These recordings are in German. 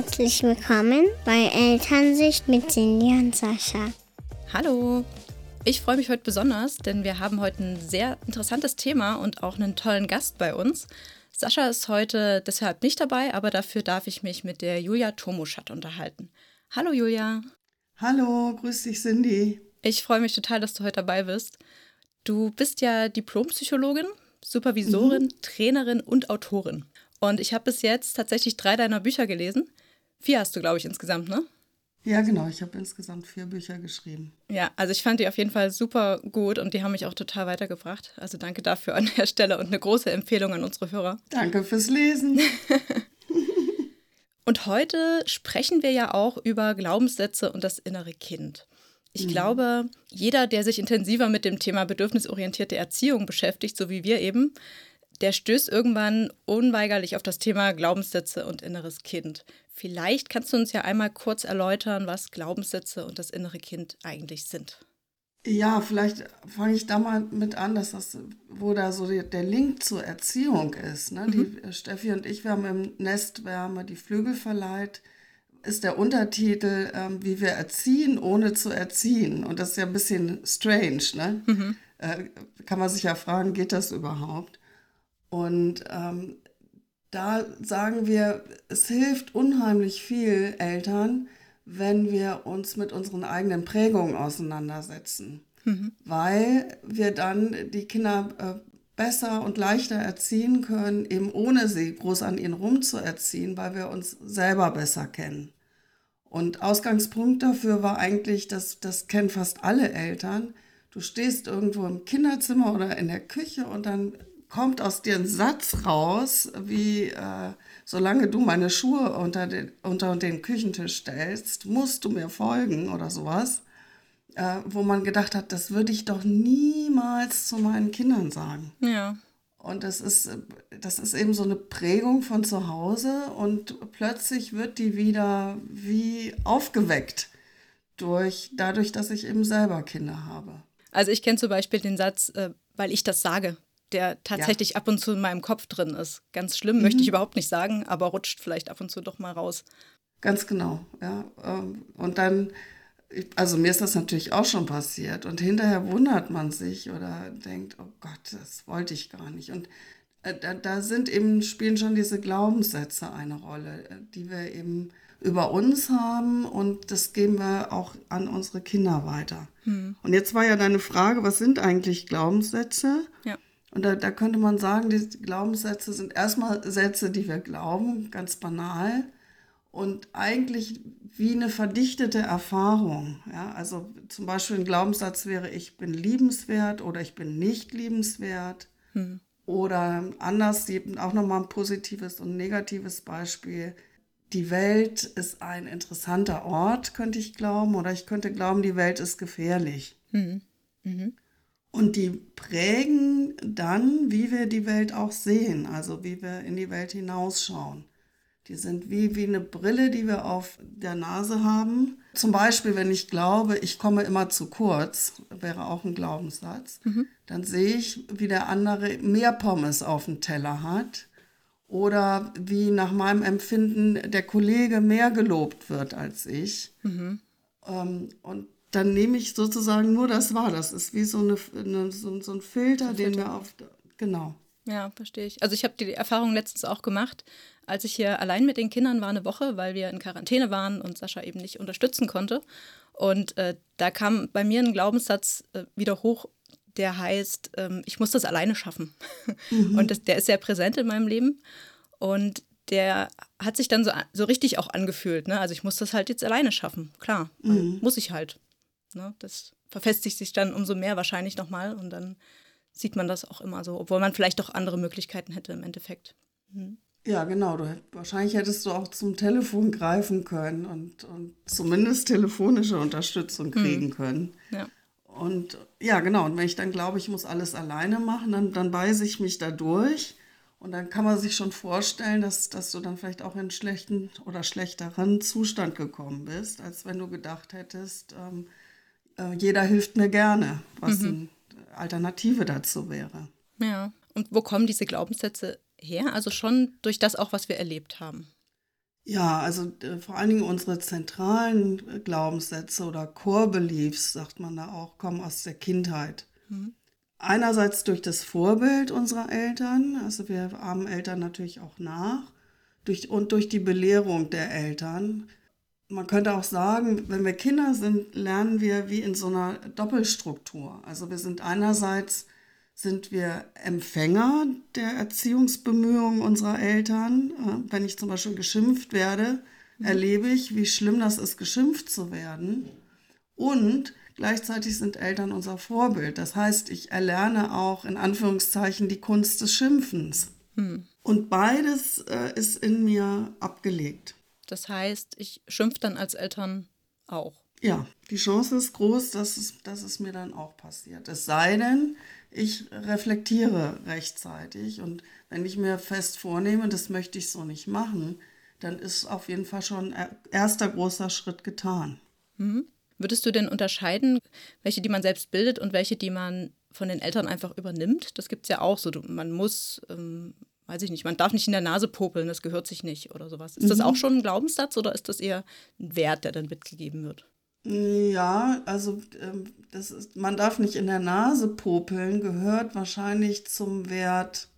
Herzlich willkommen bei Elternsicht mit Cindy und Sascha. Hallo! Ich freue mich heute besonders, denn wir haben heute ein sehr interessantes Thema und auch einen tollen Gast bei uns. Sascha ist heute deshalb nicht dabei, aber dafür darf ich mich mit der Julia Tomuschat unterhalten. Hallo Julia! Hallo, grüß dich Cindy. Ich freue mich total, dass du heute dabei bist. Du bist ja Diplompsychologin, Supervisorin, mhm. Trainerin und Autorin. Und ich habe bis jetzt tatsächlich drei deiner Bücher gelesen. Vier hast du, glaube ich, insgesamt, ne? Ja, genau. Ich habe insgesamt vier Bücher geschrieben. Ja, also ich fand die auf jeden Fall super gut und die haben mich auch total weitergebracht. Also danke dafür an der Stelle und eine große Empfehlung an unsere Hörer. Danke fürs Lesen. und heute sprechen wir ja auch über Glaubenssätze und das innere Kind. Ich mhm. glaube, jeder, der sich intensiver mit dem Thema bedürfnisorientierte Erziehung beschäftigt, so wie wir eben, der stößt irgendwann unweigerlich auf das Thema Glaubenssätze und inneres Kind. Vielleicht kannst du uns ja einmal kurz erläutern, was Glaubenssätze und das innere Kind eigentlich sind. Ja, vielleicht fange ich da mal mit an, dass das, wo da so der Link zur Erziehung ist. Ne? Mhm. Die Steffi und ich, wir haben im Nest, wir haben die Flügel verleiht, ist der Untertitel, ähm, wie wir erziehen, ohne zu erziehen. Und das ist ja ein bisschen strange, ne? Mhm. Äh, kann man sich ja fragen, geht das überhaupt? Und ähm, da sagen wir, es hilft unheimlich viel Eltern, wenn wir uns mit unseren eigenen Prägungen auseinandersetzen, mhm. weil wir dann die Kinder äh, besser und leichter erziehen können, eben ohne sie groß an ihnen rumzuerziehen, weil wir uns selber besser kennen. Und Ausgangspunkt dafür war eigentlich, dass das kennen fast alle Eltern. Du stehst irgendwo im Kinderzimmer oder in der Küche und dann kommt aus dir ein Satz raus, wie äh, solange du meine Schuhe unter den, unter den Küchentisch stellst, musst du mir folgen oder sowas, äh, wo man gedacht hat, das würde ich doch niemals zu meinen Kindern sagen. Ja. Und das ist, das ist eben so eine Prägung von zu Hause und plötzlich wird die wieder wie aufgeweckt durch, dadurch, dass ich eben selber Kinder habe. Also ich kenne zum Beispiel den Satz, äh, weil ich das sage der tatsächlich ja. ab und zu in meinem Kopf drin ist. Ganz schlimm, mhm. möchte ich überhaupt nicht sagen, aber rutscht vielleicht ab und zu doch mal raus. Ganz genau, ja. Ähm, und dann, also mir ist das natürlich auch schon passiert und hinterher wundert man sich oder denkt, oh Gott, das wollte ich gar nicht. Und äh, da, da sind eben, spielen schon diese Glaubenssätze eine Rolle, äh, die wir eben über uns haben und das geben wir auch an unsere Kinder weiter. Hm. Und jetzt war ja deine Frage, was sind eigentlich Glaubenssätze? Ja. Und da, da könnte man sagen, die Glaubenssätze sind erstmal Sätze, die wir glauben, ganz banal und eigentlich wie eine verdichtete Erfahrung. Ja? Also zum Beispiel ein Glaubenssatz wäre, ich bin liebenswert oder ich bin nicht liebenswert. Hm. Oder anders, auch nochmal ein positives und negatives Beispiel. Die Welt ist ein interessanter Ort, könnte ich glauben. Oder ich könnte glauben, die Welt ist gefährlich. Hm. Mhm. Und die prägen dann, wie wir die Welt auch sehen, also wie wir in die Welt hinausschauen. Die sind wie, wie eine Brille, die wir auf der Nase haben. Zum Beispiel, wenn ich glaube, ich komme immer zu kurz, wäre auch ein Glaubenssatz, mhm. dann sehe ich, wie der andere mehr Pommes auf dem Teller hat oder wie nach meinem Empfinden der Kollege mehr gelobt wird als ich. Mhm. Ähm, und dann nehme ich sozusagen nur das wahr. Das ist wie so, eine, eine so, so, ein Filter, den wir auf. Genau. Ja, verstehe ich. Also ich habe die Erfahrung letztens auch gemacht, als ich hier allein mit den Kindern war eine Woche, weil wir in Quarantäne waren und Sascha eben nicht unterstützen konnte. Und äh, da kam bei mir ein Glaubenssatz äh, wieder hoch, der heißt, ähm, ich muss das alleine schaffen. Mhm. Und das, der ist sehr präsent in meinem Leben. Und der hat sich dann so, so richtig auch angefühlt. Ne? Also ich muss das halt jetzt alleine schaffen. Klar, mhm. muss ich halt. Ne? Das verfestigt sich dann umso mehr wahrscheinlich nochmal und dann sieht man das auch immer so, obwohl man vielleicht doch andere Möglichkeiten hätte im Endeffekt. Mhm. Ja, genau. Du, wahrscheinlich hättest du auch zum Telefon greifen können und, und zumindest telefonische Unterstützung kriegen mhm. können. Ja. Und ja, genau. Und wenn ich dann glaube, ich muss alles alleine machen, dann, dann beiße ich mich da durch. Und dann kann man sich schon vorstellen, dass, dass du dann vielleicht auch in einen schlechten oder schlechteren Zustand gekommen bist, als wenn du gedacht hättest, ähm, äh, jeder hilft mir gerne, was mhm. eine Alternative dazu wäre. Ja, und wo kommen diese Glaubenssätze her? Also schon durch das auch, was wir erlebt haben. Ja, also äh, vor allen Dingen unsere zentralen äh, Glaubenssätze oder Core Beliefs, sagt man da auch, kommen aus der Kindheit. Mhm. Einerseits durch das Vorbild unserer Eltern, also wir ahmen Eltern natürlich auch nach, durch, und durch die Belehrung der Eltern. Man könnte auch sagen, wenn wir Kinder sind, lernen wir wie in so einer Doppelstruktur. Also wir sind einerseits sind wir Empfänger der Erziehungsbemühungen unserer Eltern. Äh, wenn ich zum Beispiel geschimpft werde, mhm. erlebe ich, wie schlimm das ist, geschimpft zu werden. Und gleichzeitig sind Eltern unser Vorbild. Das heißt, ich erlerne auch in Anführungszeichen die Kunst des Schimpfens. Mhm. Und beides äh, ist in mir abgelegt. Das heißt, ich schimpfe dann als Eltern auch. Ja, die Chance ist groß, dass es, dass es mir dann auch passiert. Es sei denn, ich reflektiere rechtzeitig und wenn ich mir fest vornehme, das möchte ich so nicht machen, dann ist auf jeden Fall schon ein erster großer Schritt getan. Mhm. Würdest du denn unterscheiden, welche, die man selbst bildet und welche, die man von den Eltern einfach übernimmt? Das gibt es ja auch so. Man muss, ähm, weiß ich nicht, man darf nicht in der Nase popeln, das gehört sich nicht oder sowas. Ist mhm. das auch schon ein Glaubenssatz oder ist das eher ein Wert, der dann mitgegeben wird? Ja, also ähm, das ist, man darf nicht in der Nase popeln, gehört wahrscheinlich zum Wert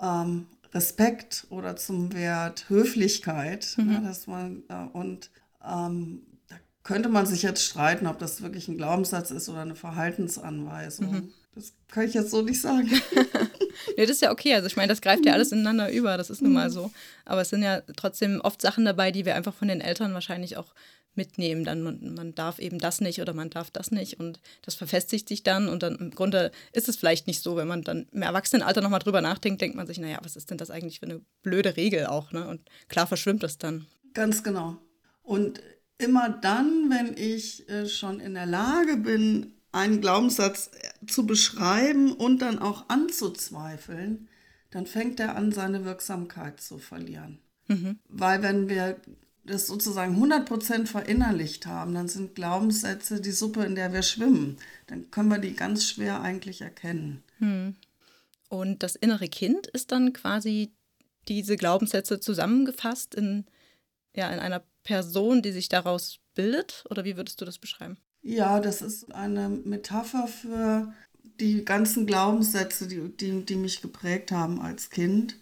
ähm, Respekt oder zum Wert Höflichkeit. Ne, mhm. Ne, dass man, äh, und ähm, da könnte man sich jetzt streiten, ob das wirklich ein Glaubenssatz ist oder eine Verhaltensanweisung. Mhm. Das kann ich jetzt so nicht sagen. nee, das ist ja okay. Also ich meine, das greift ja alles ineinander über, das ist nun mal mhm. so. Aber es sind ja trotzdem oft Sachen dabei, die wir einfach von den Eltern wahrscheinlich auch mitnehmen. Dann man, man darf eben das nicht oder man darf das nicht und das verfestigt sich dann und dann im Grunde ist es vielleicht nicht so, wenn man dann im Erwachsenenalter nochmal drüber nachdenkt, denkt man sich, naja, was ist denn das eigentlich für eine blöde Regel auch, ne? Und klar verschwimmt das dann. Ganz genau. Und immer dann, wenn ich äh, schon in der Lage bin, einen Glaubenssatz äh, zu beschreiben und dann auch anzuzweifeln, dann fängt er an, seine Wirksamkeit zu verlieren. Mhm. Weil wenn wir das sozusagen 100% verinnerlicht haben, dann sind Glaubenssätze die Suppe, in der wir schwimmen. Dann können wir die ganz schwer eigentlich erkennen. Hm. Und das innere Kind ist dann quasi diese Glaubenssätze zusammengefasst in, ja, in einer Person, die sich daraus bildet? Oder wie würdest du das beschreiben? Ja, das ist eine Metapher für die ganzen Glaubenssätze, die, die, die mich geprägt haben als Kind.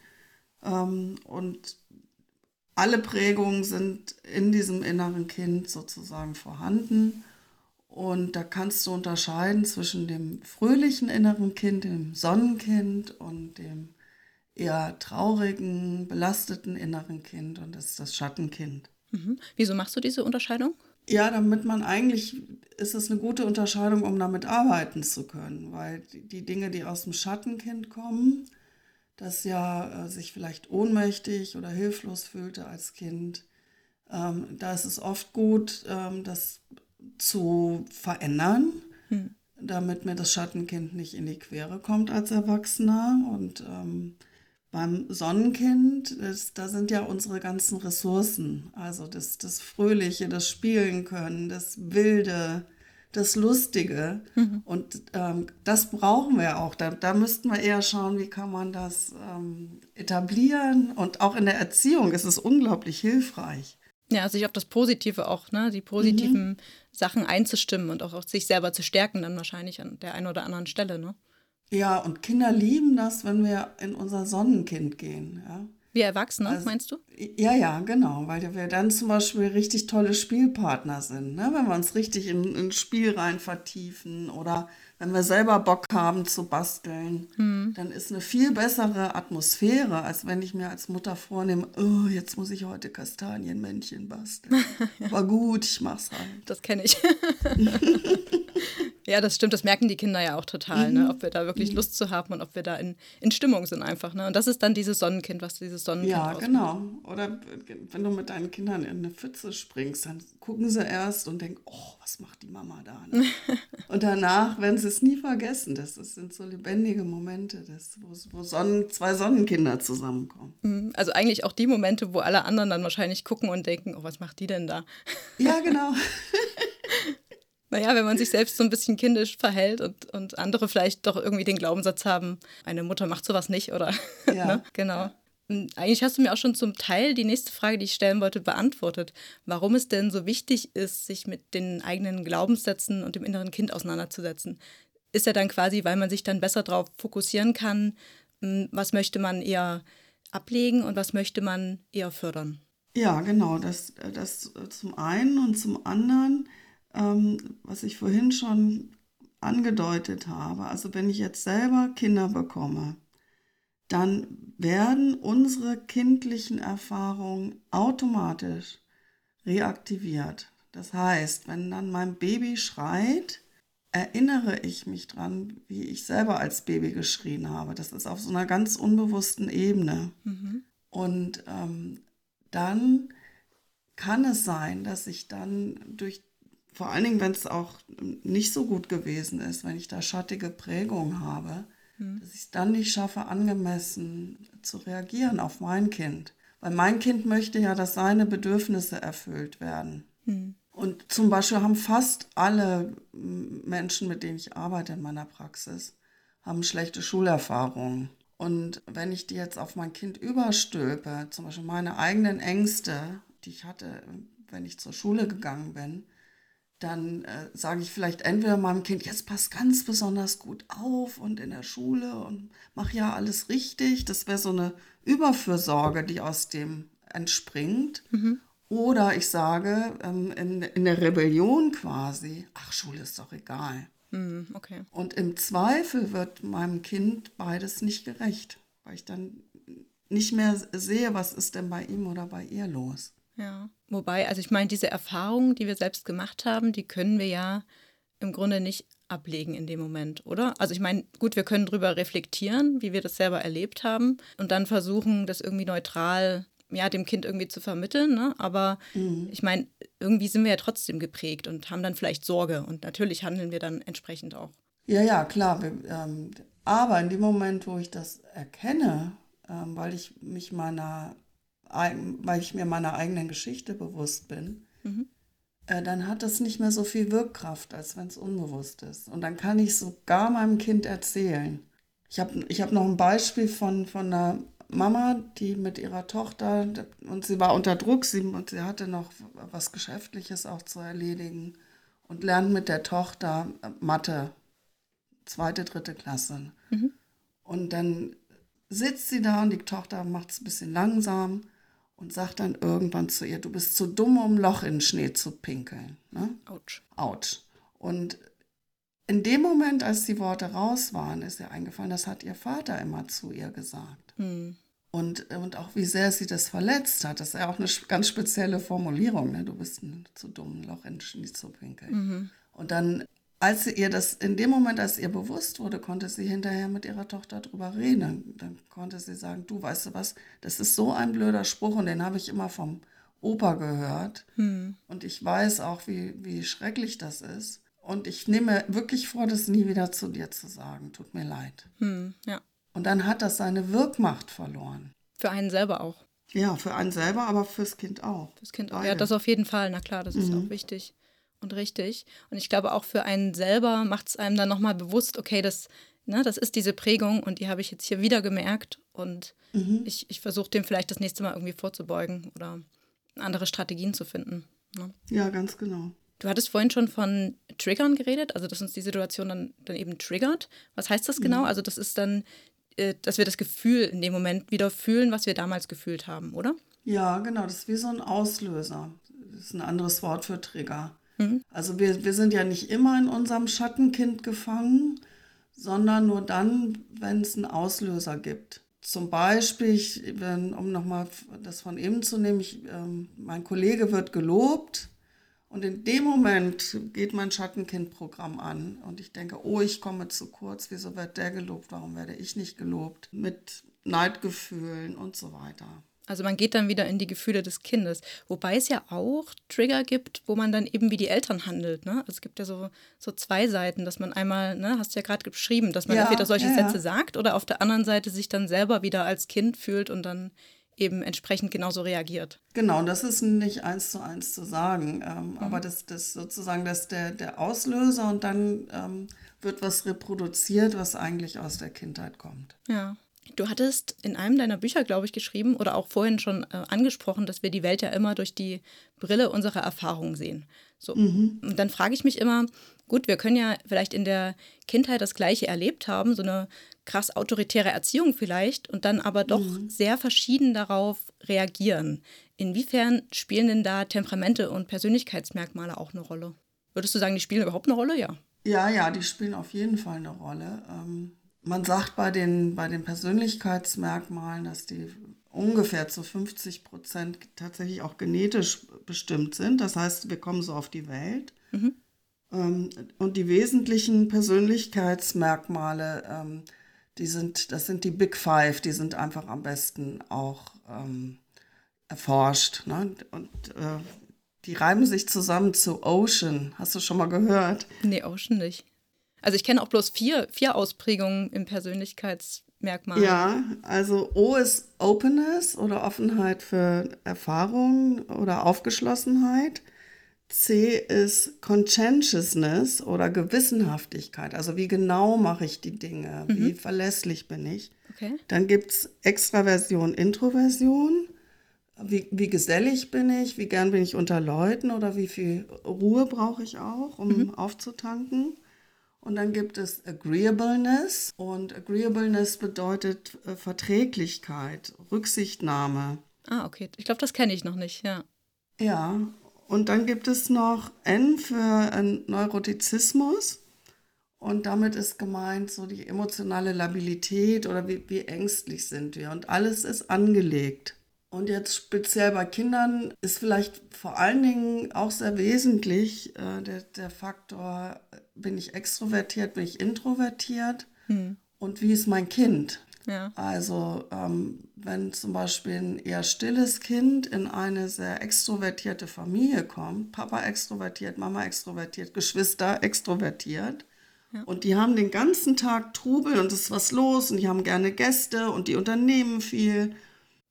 Ähm, und alle Prägungen sind in diesem inneren Kind sozusagen vorhanden. Und da kannst du unterscheiden zwischen dem fröhlichen inneren Kind, dem Sonnenkind und dem eher traurigen, belasteten inneren Kind und das ist das Schattenkind. Mhm. Wieso machst du diese Unterscheidung? Ja, damit man eigentlich, ist es eine gute Unterscheidung, um damit arbeiten zu können, weil die Dinge, die aus dem Schattenkind kommen, das ja äh, sich vielleicht ohnmächtig oder hilflos fühlte als Kind. Ähm, da ist es oft gut, ähm, das zu verändern, hm. damit mir das Schattenkind nicht in die Quere kommt als Erwachsener. Und ähm, beim Sonnenkind, das, da sind ja unsere ganzen Ressourcen, also das, das Fröhliche, das Spielen können, das Wilde, das Lustige. Mhm. Und ähm, das brauchen wir auch. Da, da müssten wir eher schauen, wie kann man das ähm, etablieren. Und auch in der Erziehung ist es unglaublich hilfreich. Ja, sich auf das Positive auch, ne? die positiven mhm. Sachen einzustimmen und auch auf sich selber zu stärken, dann wahrscheinlich an der einen oder anderen Stelle. Ne? Ja, und Kinder lieben das, wenn wir in unser Sonnenkind gehen. Ja? Wir Erwachsene, also, meinst du? Ja, ja, genau, weil wir dann zum Beispiel richtig tolle Spielpartner sind. Ne? Wenn wir uns richtig in ein Spiel rein vertiefen oder wenn wir selber Bock haben zu basteln, hm. dann ist eine viel bessere Atmosphäre, als wenn ich mir als Mutter vornehme, oh, jetzt muss ich heute Kastanienmännchen basteln. War gut, ich mach's halt. Das kenne ich. Ja, das stimmt, das merken die Kinder ja auch total, ne? mhm. ne? ob wir da wirklich mhm. Lust zu haben und ob wir da in, in Stimmung sind einfach. Ne? Und das ist dann dieses Sonnenkind, was dieses Sonnenkind Ja, ausmacht. genau. Oder wenn du mit deinen Kindern in eine Pfütze springst, dann gucken sie erst und denken, oh, was macht die Mama da? Ne? und danach werden sie es nie vergessen. Das, das sind so lebendige Momente, das, wo, wo Sonnen, zwei Sonnenkinder zusammenkommen. Mhm. Also eigentlich auch die Momente, wo alle anderen dann wahrscheinlich gucken und denken, oh, was macht die denn da? Ja, genau. Naja, wenn man sich selbst so ein bisschen kindisch verhält und, und andere vielleicht doch irgendwie den Glaubenssatz haben, eine Mutter macht sowas nicht oder. Ja. ne? Genau. hm, eigentlich hast du mir auch schon zum Teil die nächste Frage, die ich stellen wollte, beantwortet. Warum es denn so wichtig ist, sich mit den eigenen Glaubenssätzen und dem inneren Kind auseinanderzusetzen. Ist ja dann quasi, weil man sich dann besser darauf fokussieren kann, hm, was möchte man eher ablegen und was möchte man eher fördern. Ja, genau, das, das zum einen und zum anderen, ähm, was ich vorhin schon angedeutet habe. Also wenn ich jetzt selber Kinder bekomme, dann werden unsere kindlichen Erfahrungen automatisch reaktiviert. Das heißt, wenn dann mein Baby schreit, erinnere ich mich dran, wie ich selber als Baby geschrien habe. Das ist auf so einer ganz unbewussten Ebene. Mhm. Und ähm, dann kann es sein, dass ich dann durch vor allen Dingen, wenn es auch nicht so gut gewesen ist, wenn ich da schattige Prägung habe. Dass ich es dann nicht schaffe, angemessen zu reagieren auf mein Kind. Weil mein Kind möchte ja, dass seine Bedürfnisse erfüllt werden. Mhm. Und zum Beispiel haben fast alle Menschen, mit denen ich arbeite in meiner Praxis, haben schlechte Schulerfahrungen. Und wenn ich die jetzt auf mein Kind überstülpe, zum Beispiel meine eigenen Ängste, die ich hatte, wenn ich zur Schule gegangen bin, dann äh, sage ich vielleicht entweder meinem Kind, jetzt pass ganz besonders gut auf und in der Schule und mach ja alles richtig. Das wäre so eine Überfürsorge, die aus dem entspringt. Mhm. Oder ich sage ähm, in, in der Rebellion quasi, ach, Schule ist doch egal. Mhm, okay. Und im Zweifel wird meinem Kind beides nicht gerecht, weil ich dann nicht mehr sehe, was ist denn bei ihm oder bei ihr los. Ja, wobei, also ich meine, diese Erfahrungen, die wir selbst gemacht haben, die können wir ja im Grunde nicht ablegen in dem Moment, oder? Also ich meine, gut, wir können darüber reflektieren, wie wir das selber erlebt haben und dann versuchen, das irgendwie neutral ja, dem Kind irgendwie zu vermitteln. Ne? Aber mhm. ich meine, irgendwie sind wir ja trotzdem geprägt und haben dann vielleicht Sorge und natürlich handeln wir dann entsprechend auch. Ja, ja, klar. Wir, ähm, aber in dem Moment, wo ich das erkenne, ähm, weil ich mich meiner weil ich mir meiner eigenen Geschichte bewusst bin, mhm. äh, dann hat das nicht mehr so viel Wirkkraft, als wenn es unbewusst ist. Und dann kann ich sogar meinem Kind erzählen. Ich habe ich hab noch ein Beispiel von, von einer Mama, die mit ihrer Tochter, und sie war unter Druck, sie, und sie hatte noch was Geschäftliches auch zu erledigen und lernt mit der Tochter äh, Mathe, zweite, dritte Klasse. Mhm. Und dann sitzt sie da und die Tochter macht es ein bisschen langsam und sagt dann irgendwann zu ihr, du bist zu dumm, um Loch in den Schnee zu pinkeln. Ne? Autsch. Autsch. Und in dem Moment, als die Worte raus waren, ist ihr eingefallen, das hat ihr Vater immer zu ihr gesagt. Mhm. Und, und auch wie sehr sie das verletzt hat. Das ist ja auch eine ganz spezielle Formulierung. Ne? Du bist ein zu dumm, ein Loch in den Schnee zu pinkeln. Mhm. Und dann als sie ihr das in dem Moment, als ihr bewusst wurde, konnte sie hinterher mit ihrer Tochter drüber reden. Dann konnte sie sagen, du weißt du was, das ist so ein blöder Spruch und den habe ich immer vom Opa gehört. Hm. Und ich weiß auch, wie, wie schrecklich das ist. Und ich nehme wirklich vor, das nie wieder zu dir zu sagen. Tut mir leid. Hm, ja. Und dann hat das seine Wirkmacht verloren. Für einen selber auch. Ja, für einen selber, aber fürs Kind auch. Fürs Kind auch. Ja, das auf jeden Fall. Na klar, das ist mhm. auch wichtig und richtig. Und ich glaube, auch für einen selber macht es einem dann nochmal bewusst, okay, das, ne, das ist diese Prägung und die habe ich jetzt hier wieder gemerkt und mhm. ich, ich versuche dem vielleicht das nächste Mal irgendwie vorzubeugen oder andere Strategien zu finden. Ne? Ja, ganz genau. Du hattest vorhin schon von Triggern geredet, also dass uns die Situation dann, dann eben triggert. Was heißt das genau? Mhm. Also das ist dann, äh, dass wir das Gefühl in dem Moment wieder fühlen, was wir damals gefühlt haben, oder? Ja, genau. Das ist wie so ein Auslöser. Das ist ein anderes Wort für Trigger. Mhm. Also wir, wir sind ja nicht immer in unserem Schattenkind gefangen, sondern nur dann, wenn es einen Auslöser gibt. Zum Beispiel, ich, wenn, um nochmal das von eben zu nehmen, ich, ähm, mein Kollege wird gelobt und in dem Moment geht mein Schattenkindprogramm an und ich denke, oh, ich komme zu kurz, wieso wird der gelobt, warum werde ich nicht gelobt? Mit Neidgefühlen und so weiter. Also man geht dann wieder in die Gefühle des Kindes. Wobei es ja auch Trigger gibt, wo man dann eben wie die Eltern handelt. Ne? Also es gibt ja so, so zwei Seiten, dass man einmal, ne, hast du ja gerade beschrieben, dass man ja, entweder solche ja, Sätze sagt oder auf der anderen Seite sich dann selber wieder als Kind fühlt und dann eben entsprechend genauso reagiert. Genau, das ist nicht eins zu eins zu sagen. Ähm, mhm. Aber das, das sozusagen das der, der Auslöser und dann ähm, wird was reproduziert, was eigentlich aus der Kindheit kommt. Ja. Du hattest in einem deiner Bücher, glaube ich, geschrieben oder auch vorhin schon äh, angesprochen, dass wir die Welt ja immer durch die Brille unserer Erfahrungen sehen. So. Mhm. Und dann frage ich mich immer, gut, wir können ja vielleicht in der Kindheit das Gleiche erlebt haben, so eine krass autoritäre Erziehung vielleicht, und dann aber doch mhm. sehr verschieden darauf reagieren. Inwiefern spielen denn da Temperamente und Persönlichkeitsmerkmale auch eine Rolle? Würdest du sagen, die spielen überhaupt eine Rolle? Ja. Ja, ja, die spielen auf jeden Fall eine Rolle. Ähm, man sagt bei den, bei den Persönlichkeitsmerkmalen, dass die ungefähr zu 50 Prozent tatsächlich auch genetisch bestimmt sind. Das heißt, wir kommen so auf die Welt. Mhm. Ähm, und die wesentlichen Persönlichkeitsmerkmale, ähm, die sind, das sind die Big Five, die sind einfach am besten auch ähm, erforscht. Ne? Und äh, die reiben sich zusammen zu Ocean. Hast du schon mal gehört? Nee, Ocean nicht. Also ich kenne auch bloß vier, vier Ausprägungen im Persönlichkeitsmerkmal. Ja, also O ist Openness oder Offenheit für Erfahrung oder Aufgeschlossenheit. C ist Conscientiousness oder Gewissenhaftigkeit. Also wie genau mache ich die Dinge? Mhm. Wie verlässlich bin ich? Okay. Dann gibt es Extraversion, Introversion wie, wie gesellig bin ich, wie gern bin ich unter Leuten oder wie viel Ruhe brauche ich auch, um mhm. aufzutanken. Und dann gibt es Agreeableness und Agreeableness bedeutet äh, Verträglichkeit, Rücksichtnahme. Ah, okay. Ich glaube, das kenne ich noch nicht, ja. Ja, und dann gibt es noch N für äh, Neurotizismus. Und damit ist gemeint so die emotionale Labilität oder wie, wie ängstlich sind wir. Und alles ist angelegt. Und jetzt speziell bei Kindern ist vielleicht vor allen Dingen auch sehr wesentlich äh, der, der Faktor, bin ich extrovertiert, bin ich introvertiert hm. und wie ist mein Kind? Ja. Also ähm, wenn zum Beispiel ein eher stilles Kind in eine sehr extrovertierte Familie kommt, Papa extrovertiert, Mama extrovertiert, Geschwister extrovertiert, ja. Und die haben den ganzen Tag Trubel und es ist was los und die haben gerne Gäste und die unternehmen viel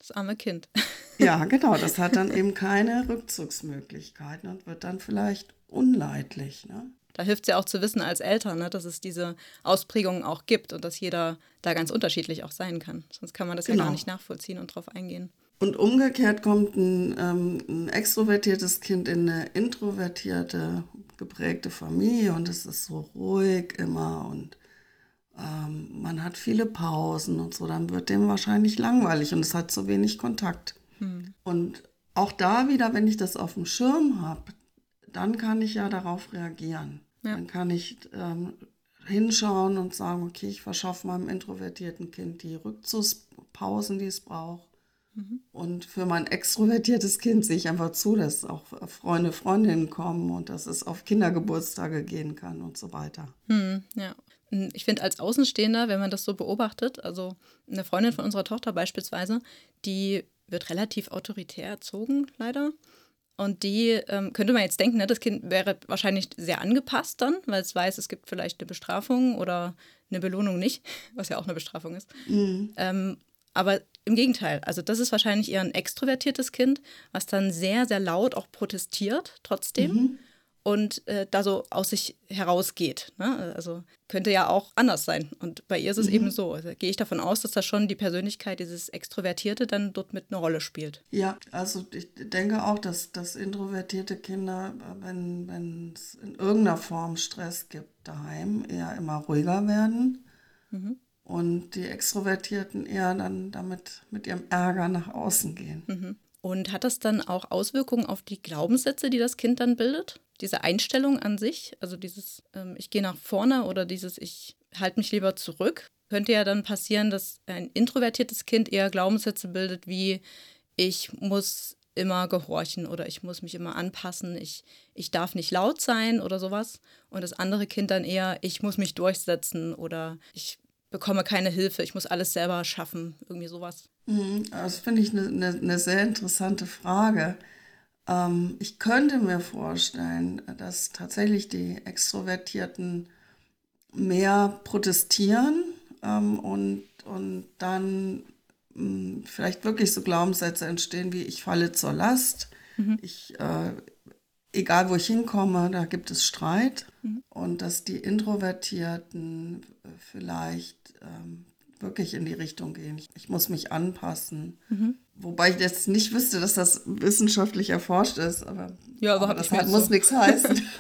das arme Kind. Ja, genau. Das hat dann eben keine Rückzugsmöglichkeiten und wird dann vielleicht unleidlich. Ne? Da hilft es ja auch zu wissen als Eltern, ne, dass es diese Ausprägungen auch gibt und dass jeder da ganz unterschiedlich auch sein kann. Sonst kann man das genau. ja gar nicht nachvollziehen und drauf eingehen. Und umgekehrt kommt ein, ähm, ein, extrovertiertes Kind in eine introvertierte, geprägte Familie und es ist so ruhig immer und ähm, man hat viele Pausen und so, dann wird dem wahrscheinlich langweilig und es hat zu wenig Kontakt. Hm. Und auch da wieder, wenn ich das auf dem Schirm habe, dann kann ich ja darauf reagieren. Ja. Dann kann ich ähm, hinschauen und sagen, okay, ich verschaffe meinem introvertierten Kind die Rückzugspausen, die es braucht. Mhm. Und für mein extrovertiertes Kind sehe ich einfach zu, dass auch Freunde, Freundinnen kommen und dass es auf Kindergeburtstage gehen kann und so weiter. Hm, ja. Hm, ich finde als Außenstehender, wenn man das so beobachtet, also eine Freundin von unserer Tochter beispielsweise, die wird relativ autoritär erzogen, leider. Und die ähm, könnte man jetzt denken, ne, das Kind wäre wahrscheinlich sehr angepasst dann, weil es weiß, es gibt vielleicht eine Bestrafung oder eine Belohnung nicht, was ja auch eine Bestrafung ist. Mhm. Ähm, aber im Gegenteil, also das ist wahrscheinlich eher ein extrovertiertes Kind, was dann sehr, sehr laut auch protestiert trotzdem. Mhm und äh, da so aus sich herausgeht. Ne? Also könnte ja auch anders sein. Und bei ihr ist es mhm. eben so. Also gehe ich davon aus, dass da schon die Persönlichkeit, dieses Extrovertierte, dann dort mit eine Rolle spielt. Ja, also ich denke auch, dass, dass introvertierte Kinder, wenn es in irgendeiner Form Stress gibt daheim, eher immer ruhiger werden. Mhm. Und die Extrovertierten eher dann damit mit ihrem Ärger nach außen gehen. Mhm. Und hat das dann auch Auswirkungen auf die Glaubenssätze, die das Kind dann bildet? Diese Einstellung an sich, also dieses ähm, ich gehe nach vorne oder dieses ich halte mich lieber zurück, könnte ja dann passieren, dass ein introvertiertes Kind eher Glaubenssätze bildet wie ich muss immer gehorchen oder ich muss mich immer anpassen, ich, ich darf nicht laut sein oder sowas. Und das andere Kind dann eher, ich muss mich durchsetzen oder ich bekomme keine Hilfe, ich muss alles selber schaffen, irgendwie sowas. Mhm, das finde ich eine ne, ne sehr interessante Frage. Ähm, ich könnte mir vorstellen, dass tatsächlich die Extrovertierten mehr protestieren ähm, und, und dann mh, hm, vielleicht wirklich so Glaubenssätze entstehen wie ich falle zur Last, mhm. ich, äh, egal wo ich hinkomme, da gibt es Streit mhm. und dass die Introvertierten vielleicht ähm, wirklich in die Richtung gehen. Ich, ich muss mich anpassen. Mhm. Wobei ich jetzt nicht wüsste, dass das wissenschaftlich erforscht ist, aber, ja, aber das halt muss so. nichts heißen.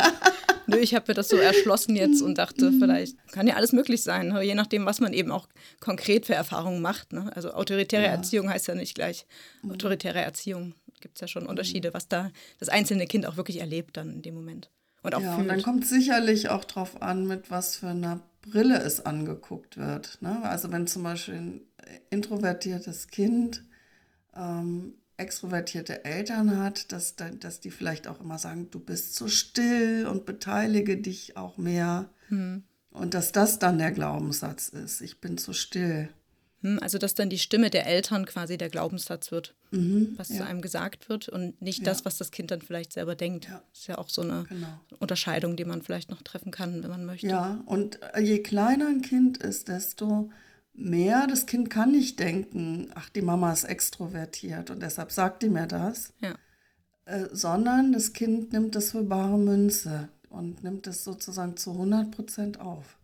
Nö, ich habe mir das so erschlossen jetzt und dachte, vielleicht kann ja alles möglich sein, je nachdem, was man eben auch konkret für Erfahrungen macht. Ne? Also autoritäre ja. Erziehung heißt ja nicht gleich mhm. autoritäre Erziehung. Gibt es ja schon Unterschiede, was da das einzelne Kind auch wirklich erlebt dann in dem Moment. Und auch ja, fühlt. und dann kommt sicherlich auch darauf an, mit was für einer Brille es angeguckt wird. Ne? Also wenn zum Beispiel ein introvertiertes Kind ähm, extrovertierte Eltern hat, dass, dass die vielleicht auch immer sagen, du bist zu still und beteilige dich auch mehr. Hm. Und dass das dann der Glaubenssatz ist, ich bin zu still. Hm, also dass dann die Stimme der Eltern quasi der Glaubenssatz wird, mhm, was ja. zu einem gesagt wird und nicht ja. das, was das Kind dann vielleicht selber denkt. Ja. Das ist ja auch so eine genau. Unterscheidung, die man vielleicht noch treffen kann, wenn man möchte. Ja, und je kleiner ein Kind ist, desto mehr. Das Kind kann nicht denken, ach, die Mama ist extrovertiert und deshalb sagt die mir das. Ja. Äh, sondern das Kind nimmt das für bare Münze und nimmt es sozusagen zu 100 Prozent auf.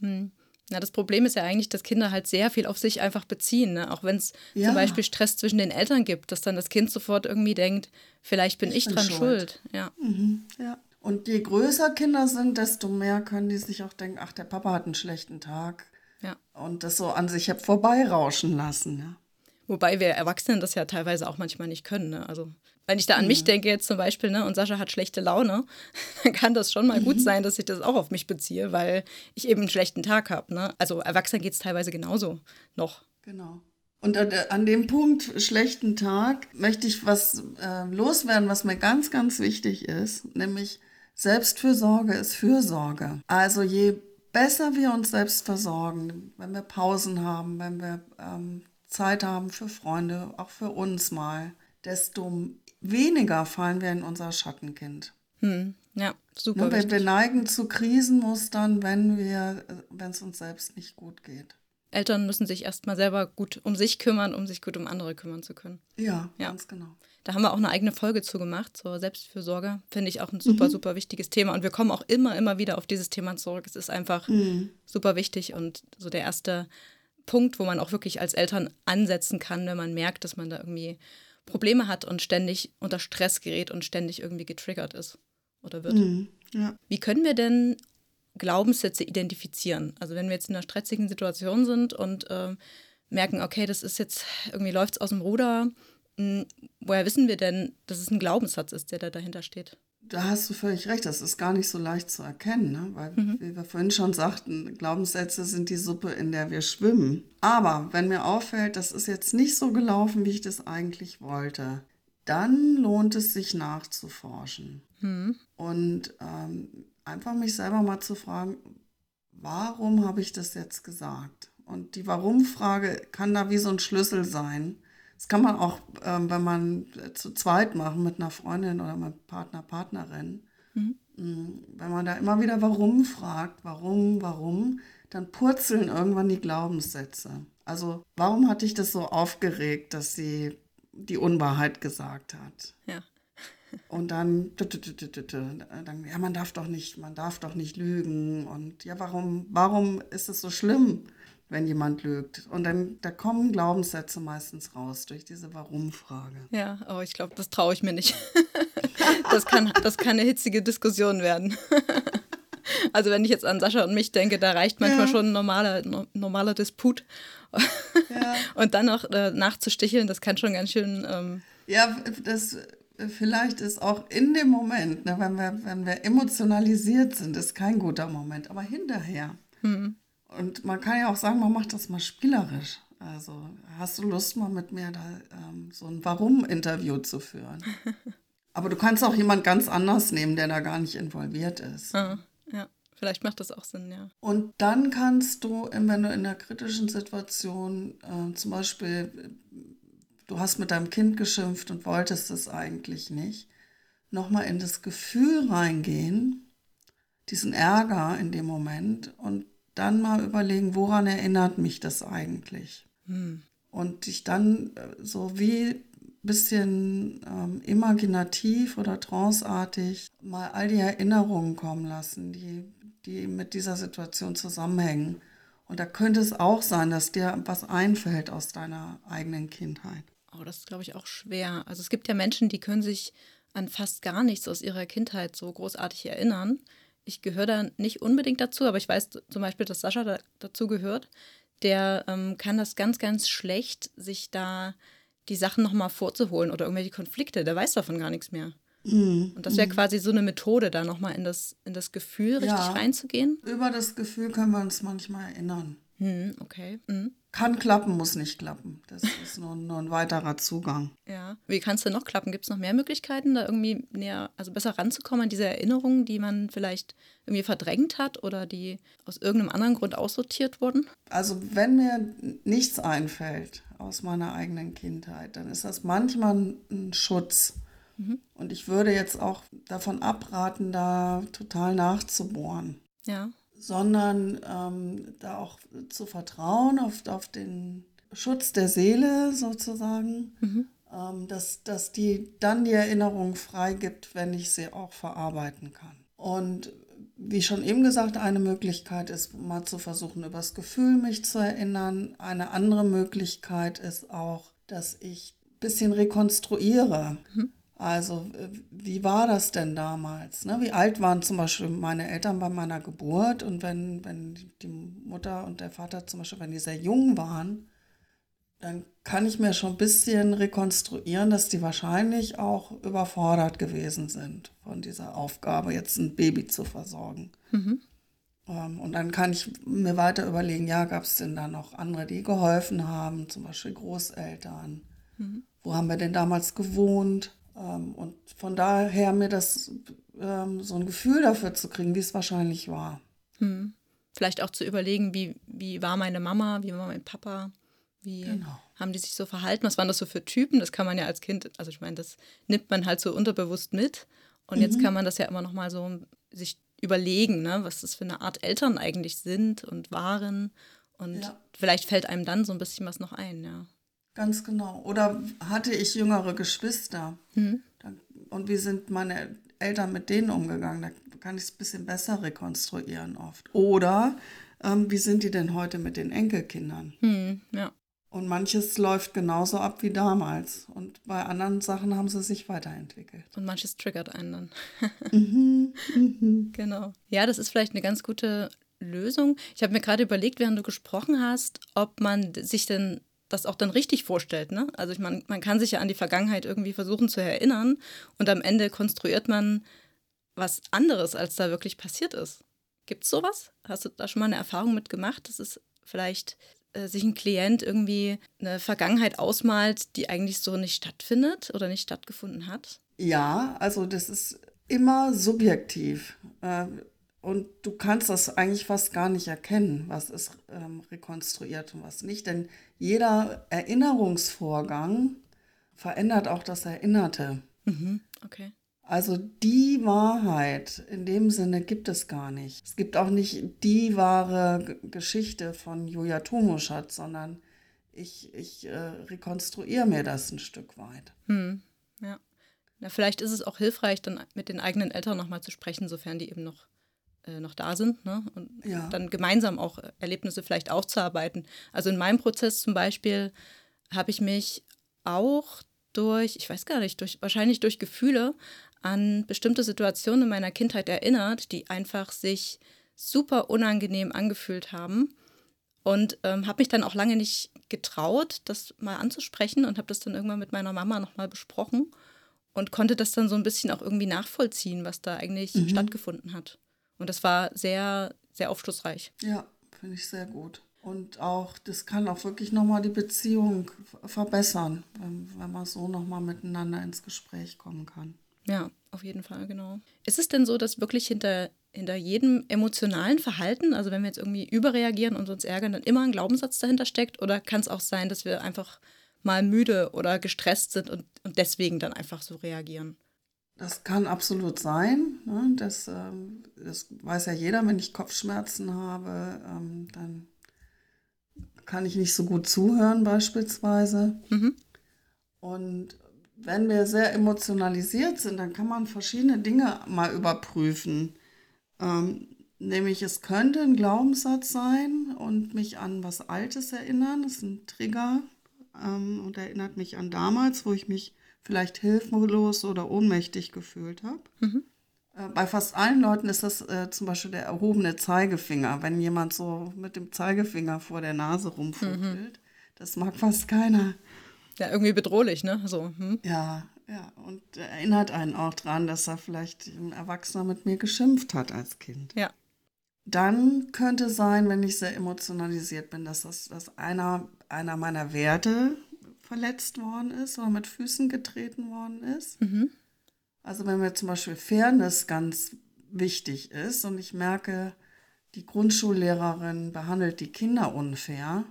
Hm. Na, das Problem ist ja eigentlich, dass Kinder halt sehr viel auf sich einfach beziehen. Ne? Auch wenn es ja. zum Beispiel Stress zwischen den Eltern gibt, dass dann das Kind sofort irgendwie denkt, vielleicht bin ich, ich bin dran schuld. schuld. Ja. Mhm. ja. Und je größer Kinder sind, desto mehr können die sich auch denken, ach, der Papa hat einen schlechten Tag. Ja. Und das so an sich vorbeirauschen lassen. Ja. Wobei wir Erwachsenen das ja teilweise auch manchmal nicht können. Ne? Also wenn ich da an mhm. mich denke jetzt zum Beispiel, ne, und Sascha hat schlechte Laune, dann kann das schon mal mhm. gut sein, dass ich das auch auf mich beziehe, weil ich eben einen schlechten Tag habe. Ne? Also Erwachsenen geht es teilweise genauso noch. Genau. Und an dem Punkt schlechten Tag möchte ich was äh, loswerden, was mir ganz, ganz wichtig ist, nämlich Selbstfürsorge ist Fürsorge. Also je besser wir uns selbst versorgen, wenn wir Pausen haben, wenn wir ähm, Zeit haben für Freunde, auch für uns mal, desto weniger fallen wir in unser Schattenkind. Hm, ja, super. Ne, wir, wir neigen zu Krisenmustern, wenn wir, wenn es uns selbst nicht gut geht. Eltern müssen sich erstmal selber gut um sich kümmern, um sich gut um andere kümmern zu können. Ja, ja. ganz genau. Da haben wir auch eine eigene Folge zu gemacht, zur Selbstfürsorge. Finde ich auch ein super, mhm. super wichtiges Thema. Und wir kommen auch immer, immer wieder auf dieses Thema zurück. Es ist einfach mhm. super wichtig und so der erste Punkt, wo man auch wirklich als Eltern ansetzen kann, wenn man merkt, dass man da irgendwie Probleme hat und ständig unter Stress gerät und ständig irgendwie getriggert ist oder wird. Mhm. Ja. Wie können wir denn Glaubenssätze identifizieren? Also wenn wir jetzt in einer stressigen Situation sind und äh, merken, okay, das ist jetzt, irgendwie läuft es aus dem Ruder, hm, woher wissen wir denn, dass es ein Glaubenssatz ist, der da dahinter steht? Da hast du völlig recht, das ist gar nicht so leicht zu erkennen, ne? weil, mhm. wie wir vorhin schon sagten, Glaubenssätze sind die Suppe, in der wir schwimmen. Aber wenn mir auffällt, das ist jetzt nicht so gelaufen, wie ich das eigentlich wollte, dann lohnt es sich nachzuforschen. Mhm. Und ähm, einfach mich selber mal zu fragen, warum habe ich das jetzt gesagt? Und die Warum-Frage kann da wie so ein Schlüssel sein das kann man auch, ähm, wenn man zu zweit machen mit einer Freundin oder mit Partner, Partnerin. Mhm. Mm, wenn man da immer wieder warum fragt, warum, warum, dann purzeln irgendwann die Glaubenssätze. Also, warum hat dich das so aufgeregt, dass sie die Unwahrheit gesagt hat? Ja. Und dann, dann, ja, man darf doch nicht, man darf doch nicht lügen. Und ja, warum, warum ist es so schlimm? Wenn jemand lügt. Und dann da kommen Glaubenssätze meistens raus durch diese Warum-Frage. Ja, aber oh, ich glaube, das traue ich mir nicht. das, kann, das kann eine hitzige Diskussion werden. also wenn ich jetzt an Sascha und mich denke, da reicht manchmal ja. schon ein normaler, normaler Disput. Ja. Und dann noch äh, nachzusticheln, das kann schon ganz schön. Ähm ja, das vielleicht ist auch in dem Moment, ne, wenn, wir, wenn wir emotionalisiert sind, ist kein guter Moment, aber hinterher. Hm. Und man kann ja auch sagen, man macht das mal spielerisch. Also hast du Lust, mal mit mir da ähm, so ein Warum-Interview zu führen? Aber du kannst auch jemand ganz anders nehmen, der da gar nicht involviert ist. Ah, ja, vielleicht macht das auch Sinn, ja. Und dann kannst du, wenn du in einer kritischen Situation äh, zum Beispiel, du hast mit deinem Kind geschimpft und wolltest es eigentlich nicht, nochmal in das Gefühl reingehen, diesen Ärger in dem Moment und dann mal überlegen, woran erinnert mich das eigentlich? Hm. Und dich dann äh, so wie ein bisschen ähm, imaginativ oder tranceartig mal all die Erinnerungen kommen lassen, die, die mit dieser Situation zusammenhängen. Und da könnte es auch sein, dass dir was einfällt aus deiner eigenen Kindheit. Oh, das ist, glaube ich, auch schwer. Also es gibt ja Menschen, die können sich an fast gar nichts aus ihrer Kindheit so großartig erinnern. Ich gehöre da nicht unbedingt dazu, aber ich weiß zum Beispiel, dass Sascha da, dazu gehört. Der ähm, kann das ganz, ganz schlecht, sich da die Sachen nochmal vorzuholen oder irgendwelche Konflikte. Der weiß davon gar nichts mehr. Mhm. Und das wäre mhm. quasi so eine Methode, da nochmal in das, in das Gefühl richtig ja, reinzugehen. Über das Gefühl können wir uns manchmal erinnern. Mhm, okay. Mhm. Kann klappen, muss nicht klappen. Das ist nur, nur ein weiterer Zugang. Ja. Wie kann es denn noch klappen? Gibt es noch mehr Möglichkeiten, da irgendwie näher, also besser ranzukommen an diese Erinnerungen, die man vielleicht irgendwie verdrängt hat oder die aus irgendeinem anderen Grund aussortiert wurden? Also wenn mir nichts einfällt aus meiner eigenen Kindheit, dann ist das manchmal ein Schutz. Mhm. Und ich würde jetzt auch davon abraten, da total nachzubohren. Ja sondern ähm, da auch zu vertrauen auf, auf den Schutz der Seele sozusagen, mhm. ähm, dass, dass die dann die Erinnerung freigibt, wenn ich sie auch verarbeiten kann. Und wie schon eben gesagt, eine Möglichkeit ist mal zu versuchen, über das Gefühl mich zu erinnern. Eine andere Möglichkeit ist auch, dass ich ein bisschen rekonstruiere. Mhm. Also, wie war das denn damals? Ne? Wie alt waren zum Beispiel meine Eltern bei meiner Geburt? Und wenn, wenn die Mutter und der Vater zum Beispiel, wenn die sehr jung waren, dann kann ich mir schon ein bisschen rekonstruieren, dass die wahrscheinlich auch überfordert gewesen sind von dieser Aufgabe, jetzt ein Baby zu versorgen. Mhm. Ähm, und dann kann ich mir weiter überlegen, ja, gab es denn da noch andere, die geholfen haben, zum Beispiel Großeltern? Mhm. Wo haben wir denn damals gewohnt? Ähm, und von daher mir das ähm, so ein Gefühl dafür zu kriegen, wie es wahrscheinlich war. Hm. Vielleicht auch zu überlegen, wie, wie war meine Mama, wie war mein Papa, wie genau. haben die sich so verhalten, was waren das so für Typen? Das kann man ja als Kind, also ich meine, das nimmt man halt so unterbewusst mit. Und mhm. jetzt kann man das ja immer noch mal so sich überlegen, ne, was das für eine Art Eltern eigentlich sind und waren. Und ja. vielleicht fällt einem dann so ein bisschen was noch ein, ja. Ganz genau. Oder hatte ich jüngere Geschwister? Mhm. Und wie sind meine Eltern mit denen umgegangen? Da kann ich es ein bisschen besser rekonstruieren oft. Oder ähm, wie sind die denn heute mit den Enkelkindern? Mhm, ja. Und manches läuft genauso ab wie damals. Und bei anderen Sachen haben sie sich weiterentwickelt. Und manches triggert einen dann. mhm, mhm. Genau. Ja, das ist vielleicht eine ganz gute Lösung. Ich habe mir gerade überlegt, während du gesprochen hast, ob man sich denn das auch dann richtig vorstellt. Ne? Also ich meine, man kann sich ja an die Vergangenheit irgendwie versuchen zu erinnern und am Ende konstruiert man was anderes, als da wirklich passiert ist. Gibt es sowas? Hast du da schon mal eine Erfahrung mit gemacht, dass es vielleicht äh, sich ein Klient irgendwie eine Vergangenheit ausmalt, die eigentlich so nicht stattfindet oder nicht stattgefunden hat? Ja, also das ist immer subjektiv. Äh, und du kannst das eigentlich fast gar nicht erkennen, was ist ähm, rekonstruiert und was nicht. Denn jeder Erinnerungsvorgang verändert auch das Erinnerte. Mhm, okay. Also die Wahrheit in dem Sinne gibt es gar nicht. Es gibt auch nicht die wahre Geschichte von Julia Tomuschat, sondern ich, ich äh, rekonstruiere mir das ein Stück weit. Hm, ja. Na, vielleicht ist es auch hilfreich, dann mit den eigenen Eltern nochmal zu sprechen, sofern die eben noch noch da sind ne? und ja. dann gemeinsam auch Erlebnisse vielleicht aufzuarbeiten. Also in meinem Prozess zum Beispiel habe ich mich auch durch, ich weiß gar nicht, durch, wahrscheinlich durch Gefühle an bestimmte Situationen in meiner Kindheit erinnert, die einfach sich super unangenehm angefühlt haben. Und ähm, habe mich dann auch lange nicht getraut, das mal anzusprechen und habe das dann irgendwann mit meiner Mama nochmal besprochen und konnte das dann so ein bisschen auch irgendwie nachvollziehen, was da eigentlich mhm. stattgefunden hat. Und das war sehr, sehr aufschlussreich. Ja, finde ich sehr gut. Und auch, das kann auch wirklich nochmal die Beziehung verbessern, wenn, wenn man so nochmal miteinander ins Gespräch kommen kann. Ja, auf jeden Fall, genau. Ist es denn so, dass wirklich hinter, hinter jedem emotionalen Verhalten, also wenn wir jetzt irgendwie überreagieren und uns ärgern, dann immer ein Glaubenssatz dahinter steckt? Oder kann es auch sein, dass wir einfach mal müde oder gestresst sind und, und deswegen dann einfach so reagieren? Das kann absolut sein. Ne? Das, ähm, das weiß ja jeder, wenn ich Kopfschmerzen habe, ähm, dann kann ich nicht so gut zuhören beispielsweise. Mhm. Und wenn wir sehr emotionalisiert sind, dann kann man verschiedene Dinge mal überprüfen. Ähm, Nämlich, es könnte ein Glaubenssatz sein und mich an was Altes erinnern. Das ist ein Trigger ähm, und erinnert mich an damals, wo ich mich vielleicht hilflos oder ohnmächtig gefühlt habe. Mhm. Äh, bei fast allen Leuten ist das äh, zum Beispiel der erhobene Zeigefinger, wenn jemand so mit dem Zeigefinger vor der Nase rumfuchtelt. Mhm. Das mag fast keiner. Ja, irgendwie bedrohlich, ne? So, hm? Ja, ja. Und erinnert einen auch daran, dass er vielleicht ein Erwachsener mit mir geschimpft hat als Kind. Ja. Dann könnte sein, wenn ich sehr emotionalisiert bin, dass, das, dass einer, einer meiner Werte verletzt worden ist oder mit Füßen getreten worden ist. Mhm. Also wenn mir zum Beispiel Fairness ganz wichtig ist und ich merke, die Grundschullehrerin behandelt die Kinder unfair,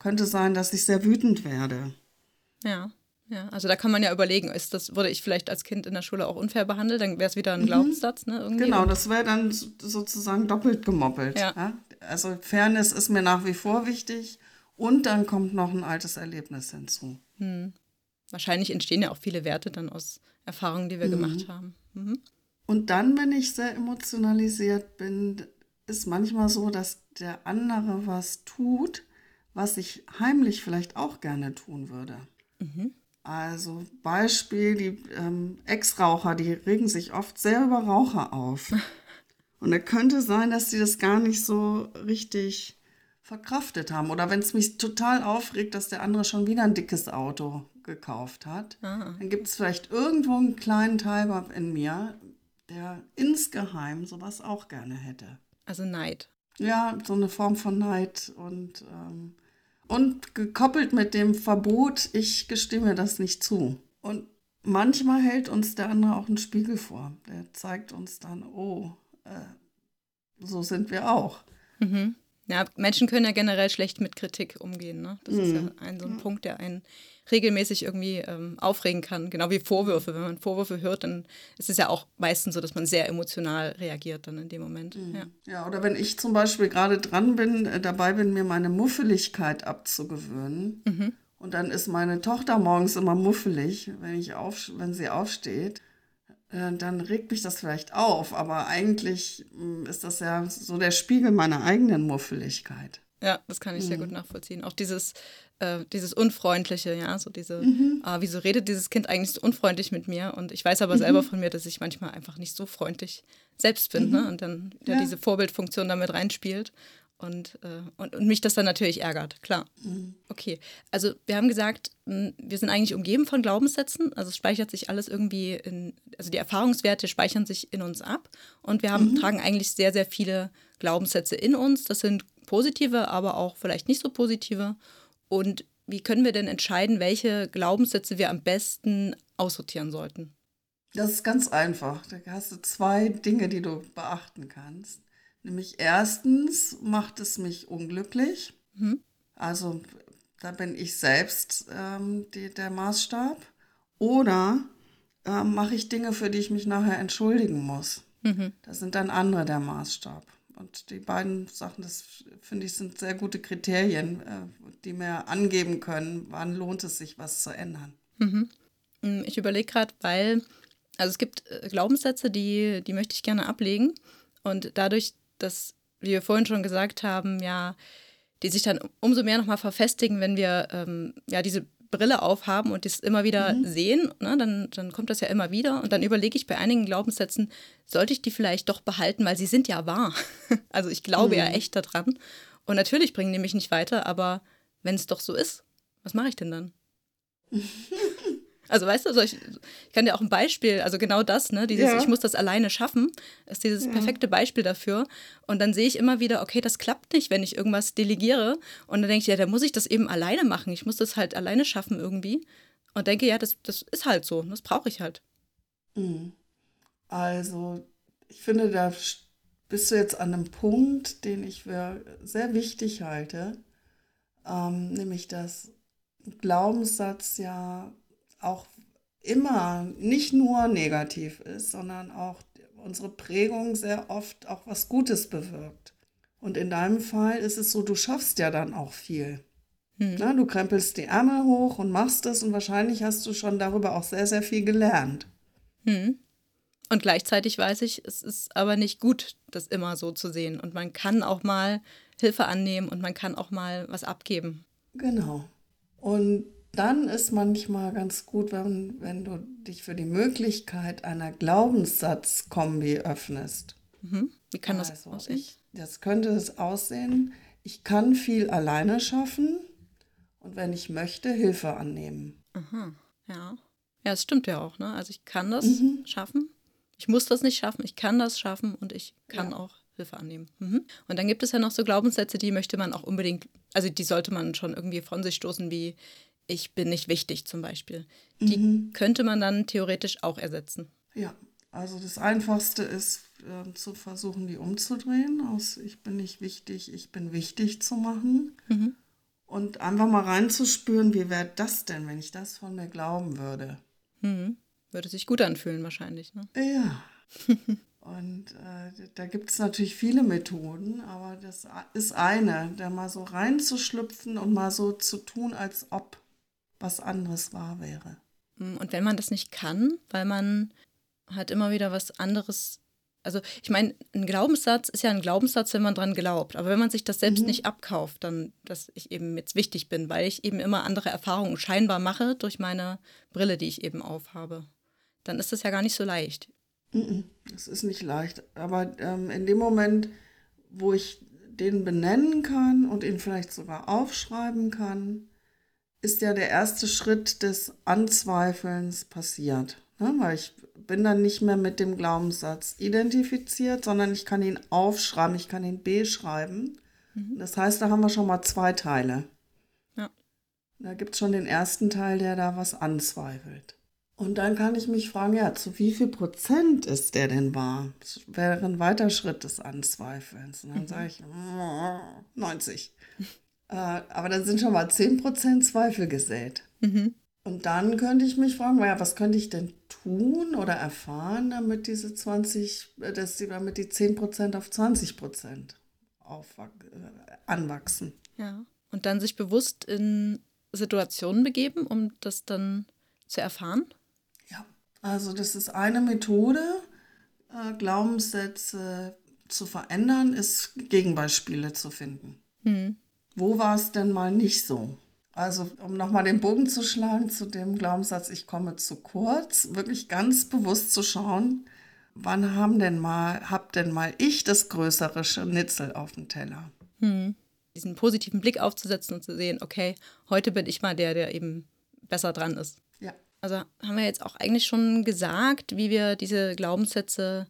könnte sein, dass ich sehr wütend werde. Ja. Ja, also da kann man ja überlegen, ist das, wurde ich vielleicht als Kind in der Schule auch unfair behandelt, dann wäre es wieder ein mhm. Glaubenssatz, ne? Irgendwie. Genau, das wäre dann sozusagen doppelt gemoppelt. Ja. ja. Also Fairness ist mir nach wie vor wichtig und dann kommt noch ein altes Erlebnis hinzu. Hm. Wahrscheinlich entstehen ja auch viele Werte dann aus Erfahrungen, die wir mhm. gemacht haben. Mhm. Und dann, wenn ich sehr emotionalisiert bin, ist manchmal so, dass der andere was tut, was ich heimlich vielleicht auch gerne tun würde. Mhm. Also Beispiel, die ähm, Ex-Raucher, die regen sich oft sehr über Raucher auf. Und es könnte sein, dass sie das gar nicht so richtig verkraftet haben. Oder wenn es mich total aufregt, dass der andere schon wieder ein dickes Auto gekauft hat, ah. dann gibt es vielleicht irgendwo einen kleinen Teil in mir, der insgeheim sowas auch gerne hätte. Also Neid. Ja, so eine Form von Neid und ähm, und gekoppelt mit dem Verbot, ich gestimme das nicht zu. Und manchmal hält uns der andere auch einen Spiegel vor. Der zeigt uns dann, oh, äh, so sind wir auch. Mhm. Ja, Menschen können ja generell schlecht mit Kritik umgehen. Ne? Das mhm. ist ja ein so ein ja. Punkt, der einen regelmäßig irgendwie ähm, aufregen kann. Genau wie Vorwürfe. Wenn man Vorwürfe hört, dann ist es ja auch meistens so, dass man sehr emotional reagiert dann in dem Moment. Mhm. Ja. ja, oder wenn ich zum Beispiel gerade dran bin, äh, dabei bin, mir meine Muffeligkeit abzugewöhnen. Mhm. Und dann ist meine Tochter morgens immer muffelig, wenn, ich auf, wenn sie aufsteht äh, dann regt mich das vielleicht auf, aber eigentlich mm, ist das ja so der Spiegel meiner eigenen Muffeligkeit. Ja, das kann ich mhm. sehr gut nachvollziehen. Auch dieses, äh, dieses Unfreundliche, ja, so diese, mhm. ah, wieso redet dieses Kind eigentlich so unfreundlich mit mir? Und ich weiß aber mhm. selber von mir, dass ich manchmal einfach nicht so freundlich selbst bin, ne? Mhm. Und dann ja, ja. diese Vorbildfunktion damit reinspielt. Und, äh, und, und, mich das dann natürlich ärgert, klar. Mhm. Okay, also wir haben gesagt, wir sind eigentlich umgeben von Glaubenssätzen, also es speichert sich alles irgendwie in, also die Erfahrungswerte speichern sich in uns ab und wir haben, mhm. tragen eigentlich sehr, sehr viele Glaubenssätze in uns. Das sind positive, aber auch vielleicht nicht so positive. Und wie können wir denn entscheiden, welche Glaubenssätze wir am besten aussortieren sollten? Das ist ganz einfach. Da hast du zwei Dinge, die du beachten kannst. Nämlich erstens macht es mich unglücklich. Mhm. Also da bin ich selbst ähm, die, der Maßstab. Oder äh, mache ich Dinge, für die ich mich nachher entschuldigen muss. Mhm. Das sind dann andere der Maßstab. Und die beiden Sachen, das finde ich, sind sehr gute Kriterien, äh, die mir angeben können, wann lohnt es sich, was zu ändern. Mhm. Mm, ich überlege gerade, weil, also es gibt äh, Glaubenssätze, die, die möchte ich gerne ablegen. Und dadurch, dass, wie wir vorhin schon gesagt haben, ja, die sich dann umso mehr nochmal verfestigen, wenn wir ähm, ja diese Brille aufhaben und das immer wieder mhm. sehen, ne, dann, dann kommt das ja immer wieder. Und dann überlege ich bei einigen Glaubenssätzen, sollte ich die vielleicht doch behalten, weil sie sind ja wahr. also ich glaube mhm. ja echt daran. Und natürlich bringen die mich nicht weiter, aber wenn es doch so ist, was mache ich denn dann? Also weißt du, ich, ich, kann dir auch ein Beispiel, also genau das, ne, dieses, ja. ich muss das alleine schaffen, ist dieses ja. perfekte Beispiel dafür. Und dann sehe ich immer wieder, okay, das klappt nicht, wenn ich irgendwas delegiere. Und dann denke ich, ja, dann muss ich das eben alleine machen. Ich muss das halt alleine schaffen irgendwie. Und denke, ja, das, das ist halt so, das brauche ich halt. Mhm. Also, ich finde, da bist du jetzt an einem Punkt, den ich für sehr wichtig halte, ähm, nämlich dass Glaubenssatz ja auch immer nicht nur negativ ist, sondern auch unsere Prägung sehr oft auch was Gutes bewirkt. Und in deinem Fall ist es so, du schaffst ja dann auch viel. Hm. Na, du krempelst die Ärmel hoch und machst es und wahrscheinlich hast du schon darüber auch sehr, sehr viel gelernt. Hm. Und gleichzeitig weiß ich, es ist aber nicht gut, das immer so zu sehen. Und man kann auch mal Hilfe annehmen und man kann auch mal was abgeben. Genau. Und dann ist manchmal ganz gut, wenn, wenn du dich für die Möglichkeit einer Glaubenssatzkombi öffnest. Mhm. Wie kann das also aussehen? Ich, das könnte es aussehen, ich kann viel alleine schaffen und wenn ich möchte, Hilfe annehmen. Aha, ja. Ja, es stimmt ja auch, ne? Also ich kann das Mhm. schaffen. Ich muss das nicht schaffen, ich kann das schaffen und ich kann Ja. auch Hilfe annehmen. Mhm. Und dann gibt es ja noch so Glaubenssätze, die möchte man auch unbedingt, also die sollte man schon irgendwie von sich stoßen, wie ich bin nicht wichtig zum Beispiel. Die Mhm. könnte man dann theoretisch auch ersetzen. Ja, also das Einfachste ist äh, zu versuchen, die umzudrehen aus ich bin nicht wichtig, ich bin wichtig zu machen. Mhm. Und einfach mal reinzuspüren, wie wäre das denn, wenn ich das von mir glauben würde. Mhm. Würde sich gut anfühlen wahrscheinlich. Ne? Ja. Und äh, da gibt es natürlich viele Methoden, aber das ist eine, da mal so reinzuschlüpfen und mal so zu tun, als ob was anderes wahr wäre. Mm, Und wenn man das nicht kann, weil man halt immer wieder was anderes. Also, ich meine, ein Glaubenssatz ist ja ein Glaubenssatz, wenn man dran glaubt. Aber wenn man sich das selbst nicht abkauft, dann, dass ich eben jetzt wichtig bin, weil ich eben immer andere Erfahrungen scheinbar mache durch meine Brille, die ich eben aufhabe, dann ist das ja gar nicht so leicht. Mhm. Das ist nicht leicht, aber ähm, in dem Moment, wo ich den benennen kann und ihn vielleicht sogar aufschreiben kann, ist ja der erste Schritt des Anzweifelns passiert. Ne? Weil ich bin dann nicht mehr mit dem Glaubenssatz identifiziert, sondern ich kann ihn aufschreiben, ich kann ihn beschreiben. Das heißt, da haben wir schon mal zwei Teile. Ja. Da gibt es schon den ersten Teil, der da was anzweifelt. Und dann kann ich mich fragen, ja, zu wie viel Prozent ist der denn wahr? Das wäre ein weiter Schritt des Anzweifelns. Und dann sage ich, mm, 90. äh, aber dann sind schon mal 10 Prozent Zweifel gesät. Mhm. Und dann könnte ich mich fragen, ja, was könnte ich denn tun oder erfahren, damit diese 20, äh, dass die, damit die 10 Prozent auf 20 Prozent aufwach- äh, anwachsen. Ja. Und dann sich bewusst in Situationen begeben, um das dann zu erfahren. Ja, also das ist eine Methode, Glaubenssätze zu verändern, ist Gegenbeispiele zu finden. Mhm. Wo war es denn mal nicht so? Also um nochmal den Bogen zu schlagen zu dem Glaubenssatz, ich komme zu kurz, wirklich ganz bewusst zu schauen, wann haben denn mal, hab denn mal ich das größere Schnitzel auf dem Teller? Mhm. Diesen positiven Blick aufzusetzen und zu sehen, okay, heute bin ich mal der, der eben besser dran ist. Ja. Also haben wir jetzt auch eigentlich schon gesagt, wie wir diese Glaubenssätze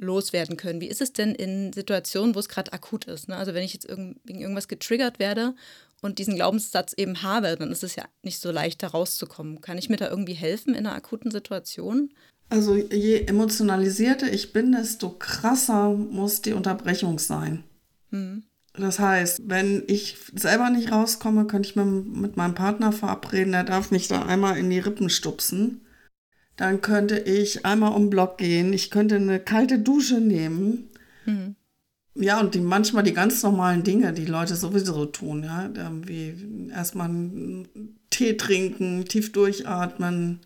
loswerden können. Wie ist es denn in Situationen, wo es gerade akut ist? Ne? Also wenn ich jetzt irgend, wegen irgendwas getriggert werde und diesen Glaubenssatz eben habe, dann ist es ja nicht so leicht, da rauszukommen. Kann ich mir da irgendwie helfen in einer akuten Situation? Also je emotionalisierter ich bin, desto krasser muss die Unterbrechung sein. Hm. Das heißt, wenn ich selber nicht rauskomme, könnte ich mit, mit meinem Partner verabreden, der darf mich da einmal in die Rippen stupsen. Dann könnte ich einmal um den Block gehen, ich könnte eine kalte Dusche nehmen. Mhm. Ja, und die, manchmal die ganz normalen Dinge, die Leute sowieso tun, ja, wie erstmal einen Tee trinken, tief durchatmen,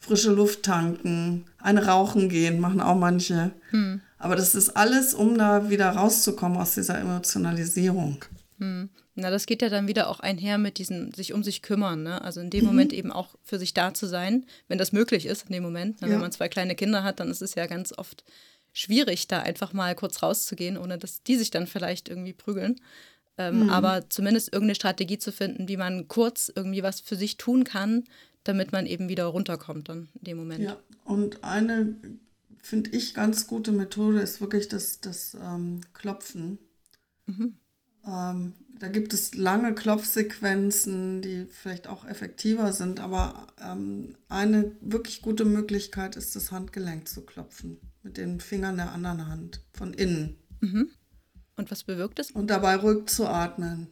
frische Luft tanken, ein Rauchen gehen, machen auch manche. Hm. Aber das ist alles, um da wieder rauszukommen aus dieser Emotionalisierung. Hm. Na, das geht ja dann wieder auch einher mit diesem sich um sich kümmern. Ne? Also in dem Moment eben auch für sich da zu sein, wenn das möglich ist in dem Moment. Ne? Ja. Wenn man zwei kleine Kinder hat, dann ist es ja ganz oft schwierig, da einfach mal kurz rauszugehen, ohne dass die sich dann vielleicht irgendwie prügeln. Ähm, Aber zumindest irgendeine Strategie zu finden, wie man kurz irgendwie was für sich tun kann, damit man eben wieder runterkommt dann in dem Moment. Ja, und eine, finde ich, ganz gute Methode ist wirklich das, das ähm, Klopfen. Ähm, da gibt es lange Klopfsequenzen, die vielleicht auch effektiver sind, aber ähm, eine wirklich gute Möglichkeit ist, das Handgelenk zu klopfen mit den Fingern der anderen Hand von innen Und was bewirkt es? und dabei ruhig zu atmen.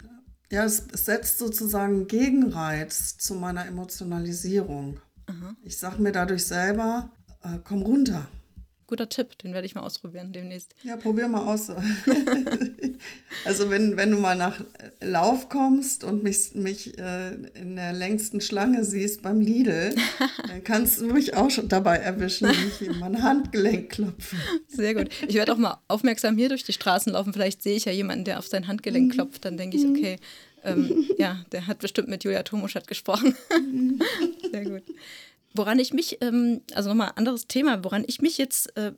Ja, es, es setzt sozusagen Gegenreiz zu meiner Emotionalisierung. Ich sage mir dadurch selber, äh, komm runter. Guter Tipp, den werde ich mal ausprobieren demnächst. Ja, probier mal aus. Also wenn, wenn du mal nach Lauf kommst und mich, mich äh, in der längsten Schlange siehst beim Lidl, dann kannst du mich auch schon dabei erwischen, wie ich ihm mein Handgelenk klopfe. Sehr gut. Ich werde auch mal aufmerksam hier durch die Straßen laufen. Vielleicht sehe ich ja jemanden, der auf sein Handgelenk klopft. Dann denke ich, okay, ähm, ja, der hat bestimmt mit Julia Tomuschat gesprochen. Sehr gut. Woran ich mich, ähm, also nochmal anderes Thema, woran ich mich jetzt äh,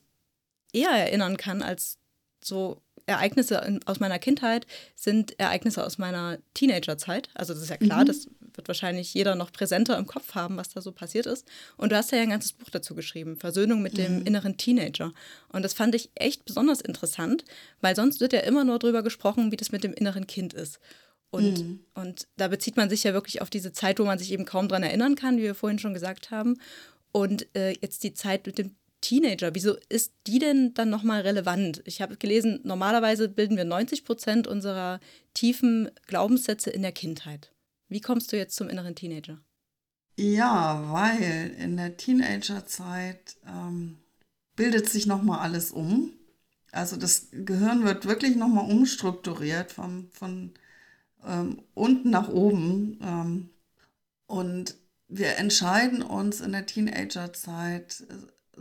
eher erinnern kann als so Ereignisse aus meiner Kindheit, sind Ereignisse aus meiner Teenagerzeit. Also das ist ja klar, mhm. das wird wahrscheinlich jeder noch präsenter im Kopf haben, was da so passiert ist. Und du hast ja ein ganzes Buch dazu geschrieben, Versöhnung mit dem mhm. inneren Teenager. Und das fand ich echt besonders interessant, weil sonst wird ja immer nur darüber gesprochen, wie das mit dem inneren Kind ist. Und, mhm. und da bezieht man sich ja wirklich auf diese Zeit, wo man sich eben kaum dran erinnern kann, wie wir vorhin schon gesagt haben. Und äh, jetzt die Zeit mit dem Teenager, wieso ist die denn dann nochmal relevant? Ich habe gelesen, normalerweise bilden wir 90 Prozent unserer tiefen Glaubenssätze in der Kindheit. Wie kommst du jetzt zum inneren Teenager? Ja, weil in der Teenagerzeit ähm, bildet sich nochmal alles um. Also das Gehirn wird wirklich nochmal umstrukturiert vom, von ähm, unten nach oben. Ähm, und wir entscheiden uns in der Teenagerzeit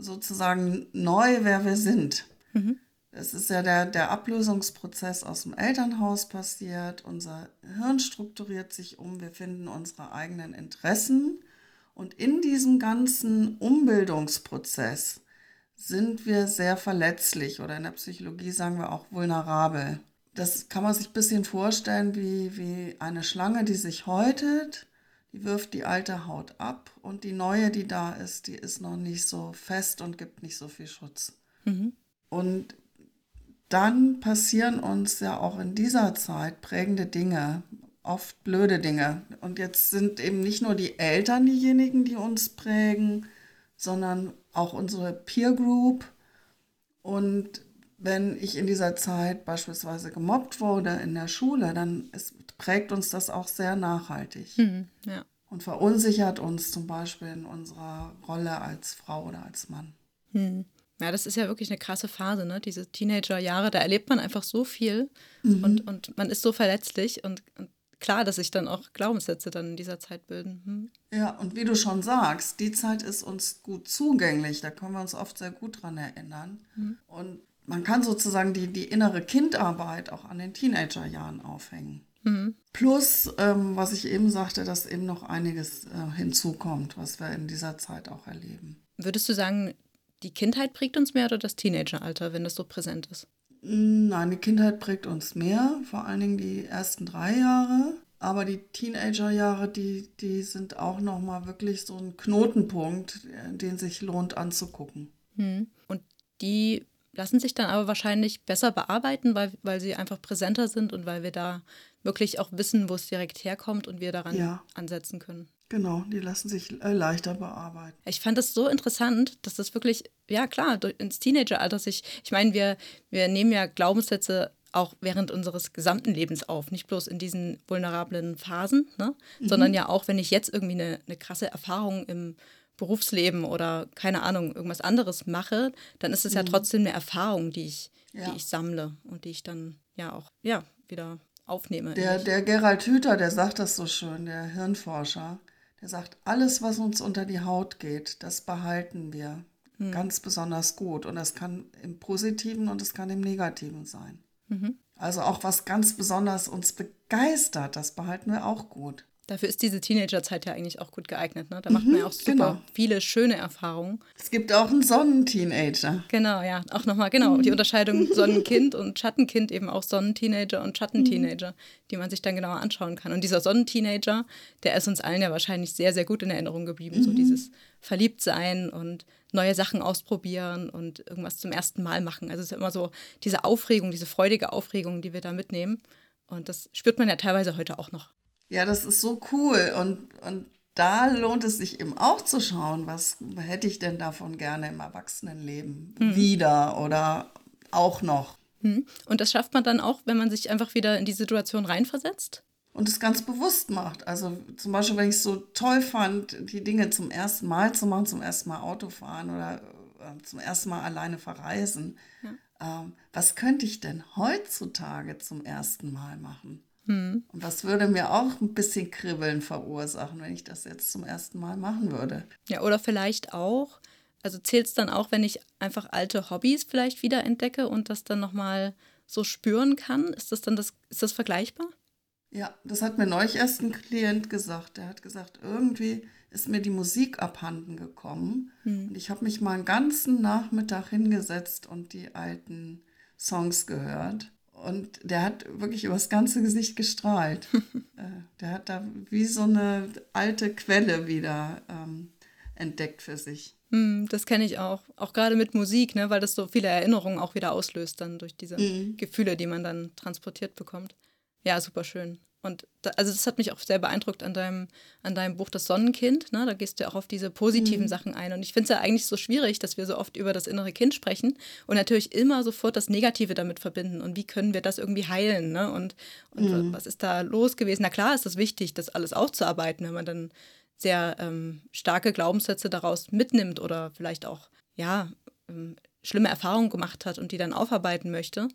sozusagen neu, wer wir sind. Mhm. Es ist ja der, der Ablösungsprozess aus dem Elternhaus passiert. Unser Hirn strukturiert sich um. Wir finden unsere eigenen Interessen. Und in diesem ganzen Umbildungsprozess sind wir sehr verletzlich oder in der Psychologie sagen wir auch vulnerabel das kann man sich ein bisschen vorstellen wie, wie eine Schlange, die sich häutet. Die wirft die alte Haut ab und die neue, die da ist, die ist noch nicht so fest und gibt nicht so viel Schutz. Mhm. Und dann passieren uns ja auch in dieser Zeit prägende Dinge, oft blöde Dinge. Und jetzt sind eben nicht nur die Eltern diejenigen, die uns prägen, sondern auch unsere Peer Group. Und wenn ich in dieser Zeit beispielsweise gemobbt wurde in der Schule, dann ist, prägt uns das auch sehr nachhaltig. Mhm, ja. Und verunsichert uns zum Beispiel in unserer Rolle als Frau oder als Mann. Mhm. Ja, das ist ja wirklich eine krasse Phase, ne? Diese Teenagerjahre, da erlebt man einfach so viel mhm. und, und man ist so verletzlich und, und, klar, dass sich dann auch Glaubenssätze dann in dieser Zeit bilden. Hm. Ja, und wie du schon sagst, die Zeit ist uns gut zugänglich, da können wir uns oft sehr gut dran erinnern. Mhm. Und man kann sozusagen die, die innere Kindarbeit auch an den Teenagerjahren aufhängen. Mhm. Plus, ähm, was ich eben sagte, dass eben noch einiges äh, hinzukommt, was wir in dieser Zeit auch erleben. Würdest du sagen, die Kindheit prägt uns mehr oder das Teenageralter, wenn das so präsent ist? Nein, die Kindheit prägt uns mehr, vor allen Dingen die ersten drei Jahre. Aber die Teenagerjahre, die, die sind auch nochmal wirklich so ein Knotenpunkt, äh, den sich lohnt anzugucken. Hm. Und die lassen sich dann aber wahrscheinlich besser bearbeiten, weil, weil sie einfach präsenter sind und weil wir da wirklich auch wissen, wo es direkt herkommt und wir daran ja. ansetzen können. Genau, die lassen sich äh, leichter bearbeiten. Ich fand das so interessant, dass das wirklich, ja klar, ins Teenageralter sich, ich meine, wir, wir nehmen ja Glaubenssätze auch während unseres gesamten Lebens auf, nicht bloß in diesen vulnerablen Phasen, ne? Mhm. sondern ja auch, wenn ich jetzt irgendwie eine, eine krasse Erfahrung im Berufsleben oder keine Ahnung, irgendwas anderes mache, dann ist es mhm. ja trotzdem eine Erfahrung, die ich, ja. die ich sammle und die ich dann ja auch ja, wieder aufnehme. Der, der Gerald Hüther, der sagt das so schön, der Hirnforscher, der sagt, alles, was uns unter die Haut geht, das behalten wir mhm. ganz besonders gut. Und das kann im Positiven und es kann im Negativen sein. Mhm. Also auch was ganz besonders uns begeistert, das behalten wir auch gut. Dafür ist diese Teenagerzeit ja eigentlich auch gut geeignet. Ne? Da macht man ja auch super genau. viele schöne Erfahrungen. Es gibt auch einen Sonnenteenager. Genau, ja. Auch nochmal, genau. Die Unterscheidung Sonnenkind und Schattenteenager, eben auch Sonnenteenager und Schattenteenager, die man sich dann genauer anschauen kann. Und dieser Sonnenteenager, der ist uns allen ja wahrscheinlich sehr, sehr gut in Erinnerung geblieben. Mhm. So dieses Verliebtsein und neue Sachen ausprobieren und irgendwas zum ersten Mal machen. Also es ist immer so diese Aufregung, diese freudige Aufregung, die wir da mitnehmen. Und das spürt man ja teilweise heute auch noch. Ja, das ist so cool. Und, und da lohnt es sich eben auch zu schauen, was hätte ich denn davon gerne im Erwachsenenleben mhm. wieder oder auch noch. Mhm. Und das schafft man dann auch, wenn man sich einfach wieder in die Situation reinversetzt? Und es ganz bewusst macht. Also zum Beispiel, wenn ich es so toll fand, die Dinge zum ersten Mal zu machen, zum ersten Mal Auto fahren oder äh, zum ersten Mal alleine verreisen. Ja. ähm, was könnte ich denn heutzutage zum ersten Mal machen? Hm. Und was würde mir auch ein bisschen Kribbeln verursachen, wenn ich das jetzt zum ersten Mal machen würde? Ja, oder vielleicht auch, also zählt es dann auch, wenn ich einfach alte Hobbys vielleicht wieder entdecke und das dann nochmal so spüren kann? Ist das dann das, ist das vergleichbar? Ja, das hat mir neulich erst ein Klient gesagt. Der hat gesagt, irgendwie ist mir die Musik abhanden gekommen. Hm. Und ich habe mich mal einen ganzen Nachmittag hingesetzt und die alten Songs gehört. Und der hat wirklich übers ganze Gesicht gestrahlt. Äh, der hat da wie so eine alte Quelle wieder ähm, entdeckt für sich. Hm, das kenne ich auch. Auch gerade mit Musik, ne, weil das so viele Erinnerungen auch wieder auslöst, dann durch diese Mhm. Gefühle, die man dann transportiert bekommt. Ja, super schön. Und da, also das hat mich auch sehr beeindruckt an deinem, an deinem Buch Das Sonnenkind. Ne? Da gehst du ja auch auf diese positiven Sachen ein. Und ich finde es ja eigentlich so schwierig, dass wir so oft über das innere Kind sprechen und natürlich immer sofort das Negative damit verbinden. Und wie können wir das irgendwie heilen? Ne? Und, und was ist da los gewesen? Na klar ist das wichtig, das alles aufzuarbeiten, wenn man dann sehr ähm, starke Glaubenssätze daraus mitnimmt oder vielleicht auch, ja, ähm, schlimme Erfahrungen gemacht hat und die dann aufarbeiten möchte.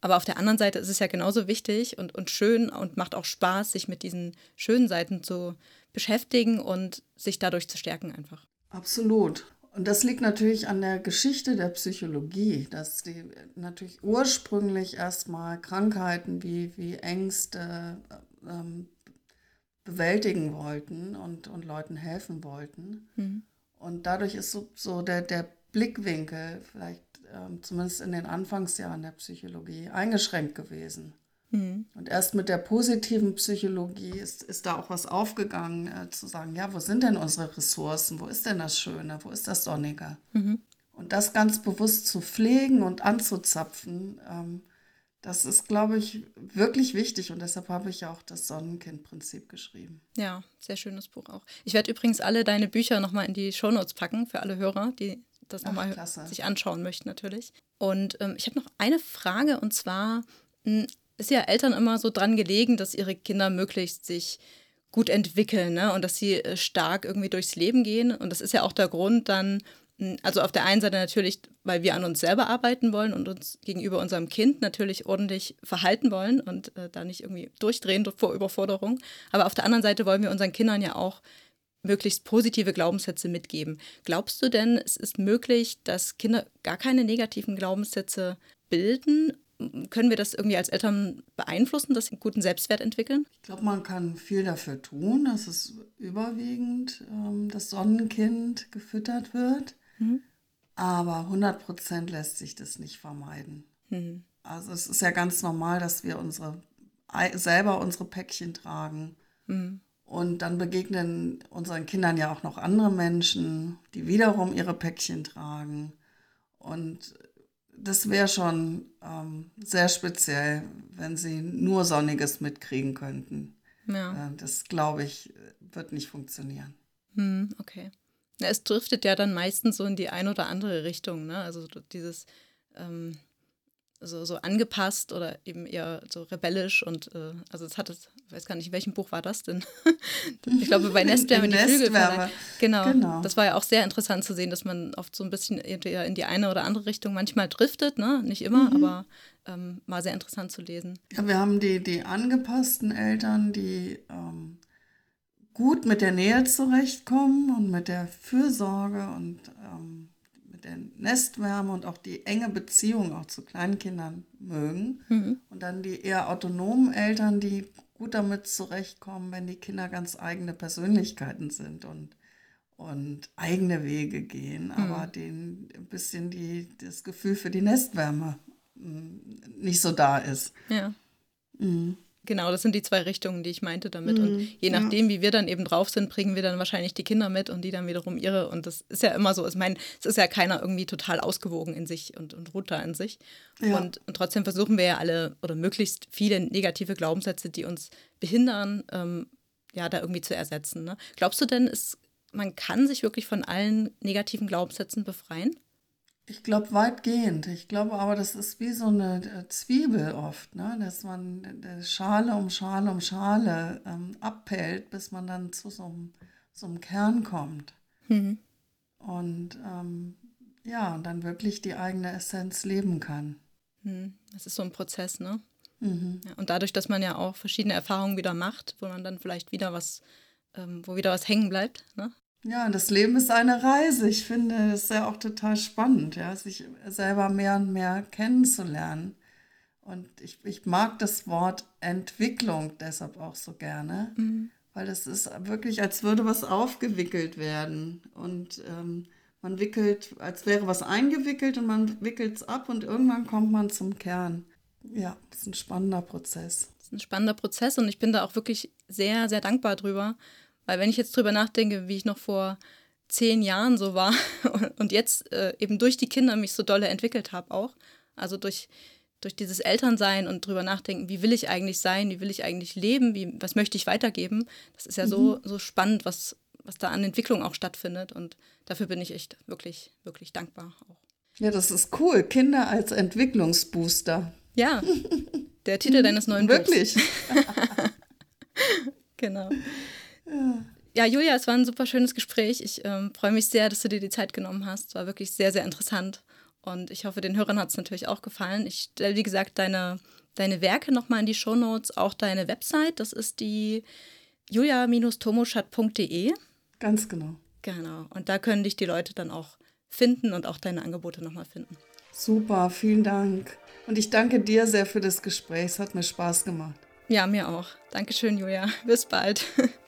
Aber auf der anderen Seite ist es ja genauso wichtig und, und schön und macht auch Spaß, sich mit diesen schönen Seiten zu beschäftigen und sich dadurch zu stärken einfach. Absolut. Und das liegt natürlich an der Geschichte der Psychologie, dass die natürlich ursprünglich erstmal Krankheiten wie, wie Ängste ähm, bewältigen wollten und, und Leuten helfen wollten. Mhm. Und dadurch ist so, so der, der Blickwinkel vielleicht ähm, zumindest in den Anfangsjahren der Psychologie eingeschränkt gewesen. Mhm. Und erst mit der positiven Psychologie ist, ist da auch was aufgegangen, äh, zu sagen, ja, wo sind denn unsere Ressourcen? Wo ist denn das Schöne? Wo ist das Sonnige? Mhm. Und das ganz bewusst zu pflegen und anzuzapfen, ähm, das ist, glaube ich, wirklich wichtig. Und deshalb habe ich auch das Sonnenkind-Prinzip geschrieben. Ja, sehr schönes Buch auch. Ich werde übrigens alle deine Bücher nochmal in die Shownotes packen für alle Hörer, die das nochmal sich anschauen möchten natürlich. Und ähm, ich habe noch eine Frage und zwar mh, ist ja Eltern immer so dran gelegen, dass ihre Kinder möglichst sich gut entwickeln ne? und dass sie äh, stark irgendwie durchs Leben gehen. Und das ist ja auch der Grund dann, mh, also auf der einen Seite natürlich, weil wir an uns selber arbeiten wollen und uns gegenüber unserem Kind natürlich ordentlich verhalten wollen und äh, da nicht irgendwie durchdrehen vor Überforderung. Aber auf der anderen Seite wollen wir unseren Kindern ja auch möglichst positive Glaubenssätze mitgeben. Glaubst du denn, es ist möglich, dass Kinder gar keine negativen Glaubenssätze bilden? Können wir das irgendwie als Eltern beeinflussen, dass sie einen guten Selbstwert entwickeln? Ich glaube, man kann viel dafür tun, dass es überwiegend ähm, das Sonnenkind gefüttert wird. Mhm. Aber 100 Prozent lässt sich das nicht vermeiden. Mhm. Also es ist ja ganz normal, dass wir unsere selber unsere Päckchen tragen. Mhm. Und dann begegnen unseren Kindern ja auch noch andere Menschen, die wiederum ihre Päckchen tragen. Und das wäre schon ähm, sehr speziell, wenn sie nur Sonniges mitkriegen könnten. Ja. Äh, das, glaube ich, wird nicht funktionieren. Hm, okay. Na, es driftet ja dann meistens so in die eine oder andere Richtung, ne? Also dieses ähm, so, so angepasst oder eben eher so rebellisch und äh, also es hat es, ich weiß gar nicht, in welchem Buch war das denn? ich glaube bei Nestwärme die Flügel. Genau, Genau. Das war ja auch sehr interessant zu sehen, dass man oft so ein bisschen eher in die eine oder andere Richtung manchmal driftet, ne? Nicht immer, aber ähm, war sehr interessant zu lesen. Ja, wir haben die, die angepassten Eltern, die ähm, gut mit der Nähe zurechtkommen und mit der Fürsorge und ähm, mit der Nestwärme und auch die enge Beziehung auch zu Kleinkindern mögen. Mhm. Und dann die eher autonomen Eltern, die gut damit zurechtkommen, wenn die Kinder ganz eigene Persönlichkeiten sind und, und eigene Wege gehen, aber denen ein bisschen die, das Gefühl für die Nestwärme mm, nicht so da ist. Ja. Mhm. Genau, das sind die zwei Richtungen, die ich meinte damit. Und je nachdem, wie wir dann eben drauf sind, bringen wir dann wahrscheinlich die Kinder mit und die dann wiederum ihre. Und das ist ja immer so. Ich meine, es ist ja keiner irgendwie total ausgewogen in sich und, und ruht da in sich. Ja. Und, und trotzdem versuchen wir ja alle oder möglichst viele negative Glaubenssätze, die uns behindern, ähm, ja, da irgendwie zu ersetzen. Ne? Glaubst du denn, es, man kann sich wirklich von allen negativen Glaubenssätzen befreien? Ich glaube weitgehend. Ich glaube aber, das ist wie so eine äh, Zwiebel oft, ne? dass man äh, Schale um Schale um Schale ähm, abpellt, bis man dann zu so einem, so einem Kern kommt. Mhm. Und ähm, Ja, und dann wirklich die eigene Essenz leben kann. Hm, das ist so ein Prozess, ne? Mhm. Ja, und dadurch, dass man ja auch verschiedene Erfahrungen wieder macht, wo man dann vielleicht wieder was, ähm, wo wieder was hängen bleibt, ne? Ja, das Leben ist eine Reise. Ich finde es ja auch total spannend, ja, sich selber mehr und mehr kennenzulernen. Und ich, ich mag das Wort Entwicklung deshalb auch so gerne, Mhm. weil das ist wirklich, als würde was aufgewickelt werden. Und ähm, man wickelt, als wäre was eingewickelt und man wickelt es ab und irgendwann kommt man zum Kern. Ja, das ist ein spannender Prozess. Das ist ein spannender Prozess und ich bin da auch wirklich sehr, sehr dankbar drüber. Weil wenn ich jetzt drüber nachdenke, wie ich noch vor zehn Jahren so war und jetzt äh, eben durch die Kinder mich so dolle entwickelt habe auch, also durch, durch dieses Elternsein und drüber nachdenken, wie will ich eigentlich sein, wie will ich eigentlich leben, wie, was möchte ich weitergeben, das ist ja so, so spannend, was, was da an Entwicklung auch stattfindet und dafür bin ich echt wirklich, wirklich dankbar auch. Ja, das ist cool. Kinder als Entwicklungsbooster. Ja, der Titel deines neuen Buchs. Wirklich. Genau. Ja, Julia, es war ein super schönes Gespräch. Ich ähm, freue mich sehr, dass du dir die Zeit genommen hast. Es war wirklich sehr, sehr interessant. Und ich hoffe, den Hörern hat es natürlich auch gefallen. Ich stelle, wie gesagt, deine, deine Werke nochmal in die Shownotes, auch deine Website. Das ist die julia-tomoschat.de. Ganz genau. Genau. Und da können dich die Leute dann auch finden und auch deine Angebote nochmal finden. Super, vielen Dank. Und ich danke dir sehr für das Gespräch. Es hat mir Spaß gemacht. Ja, mir auch. Dankeschön, Julia. Bis bald.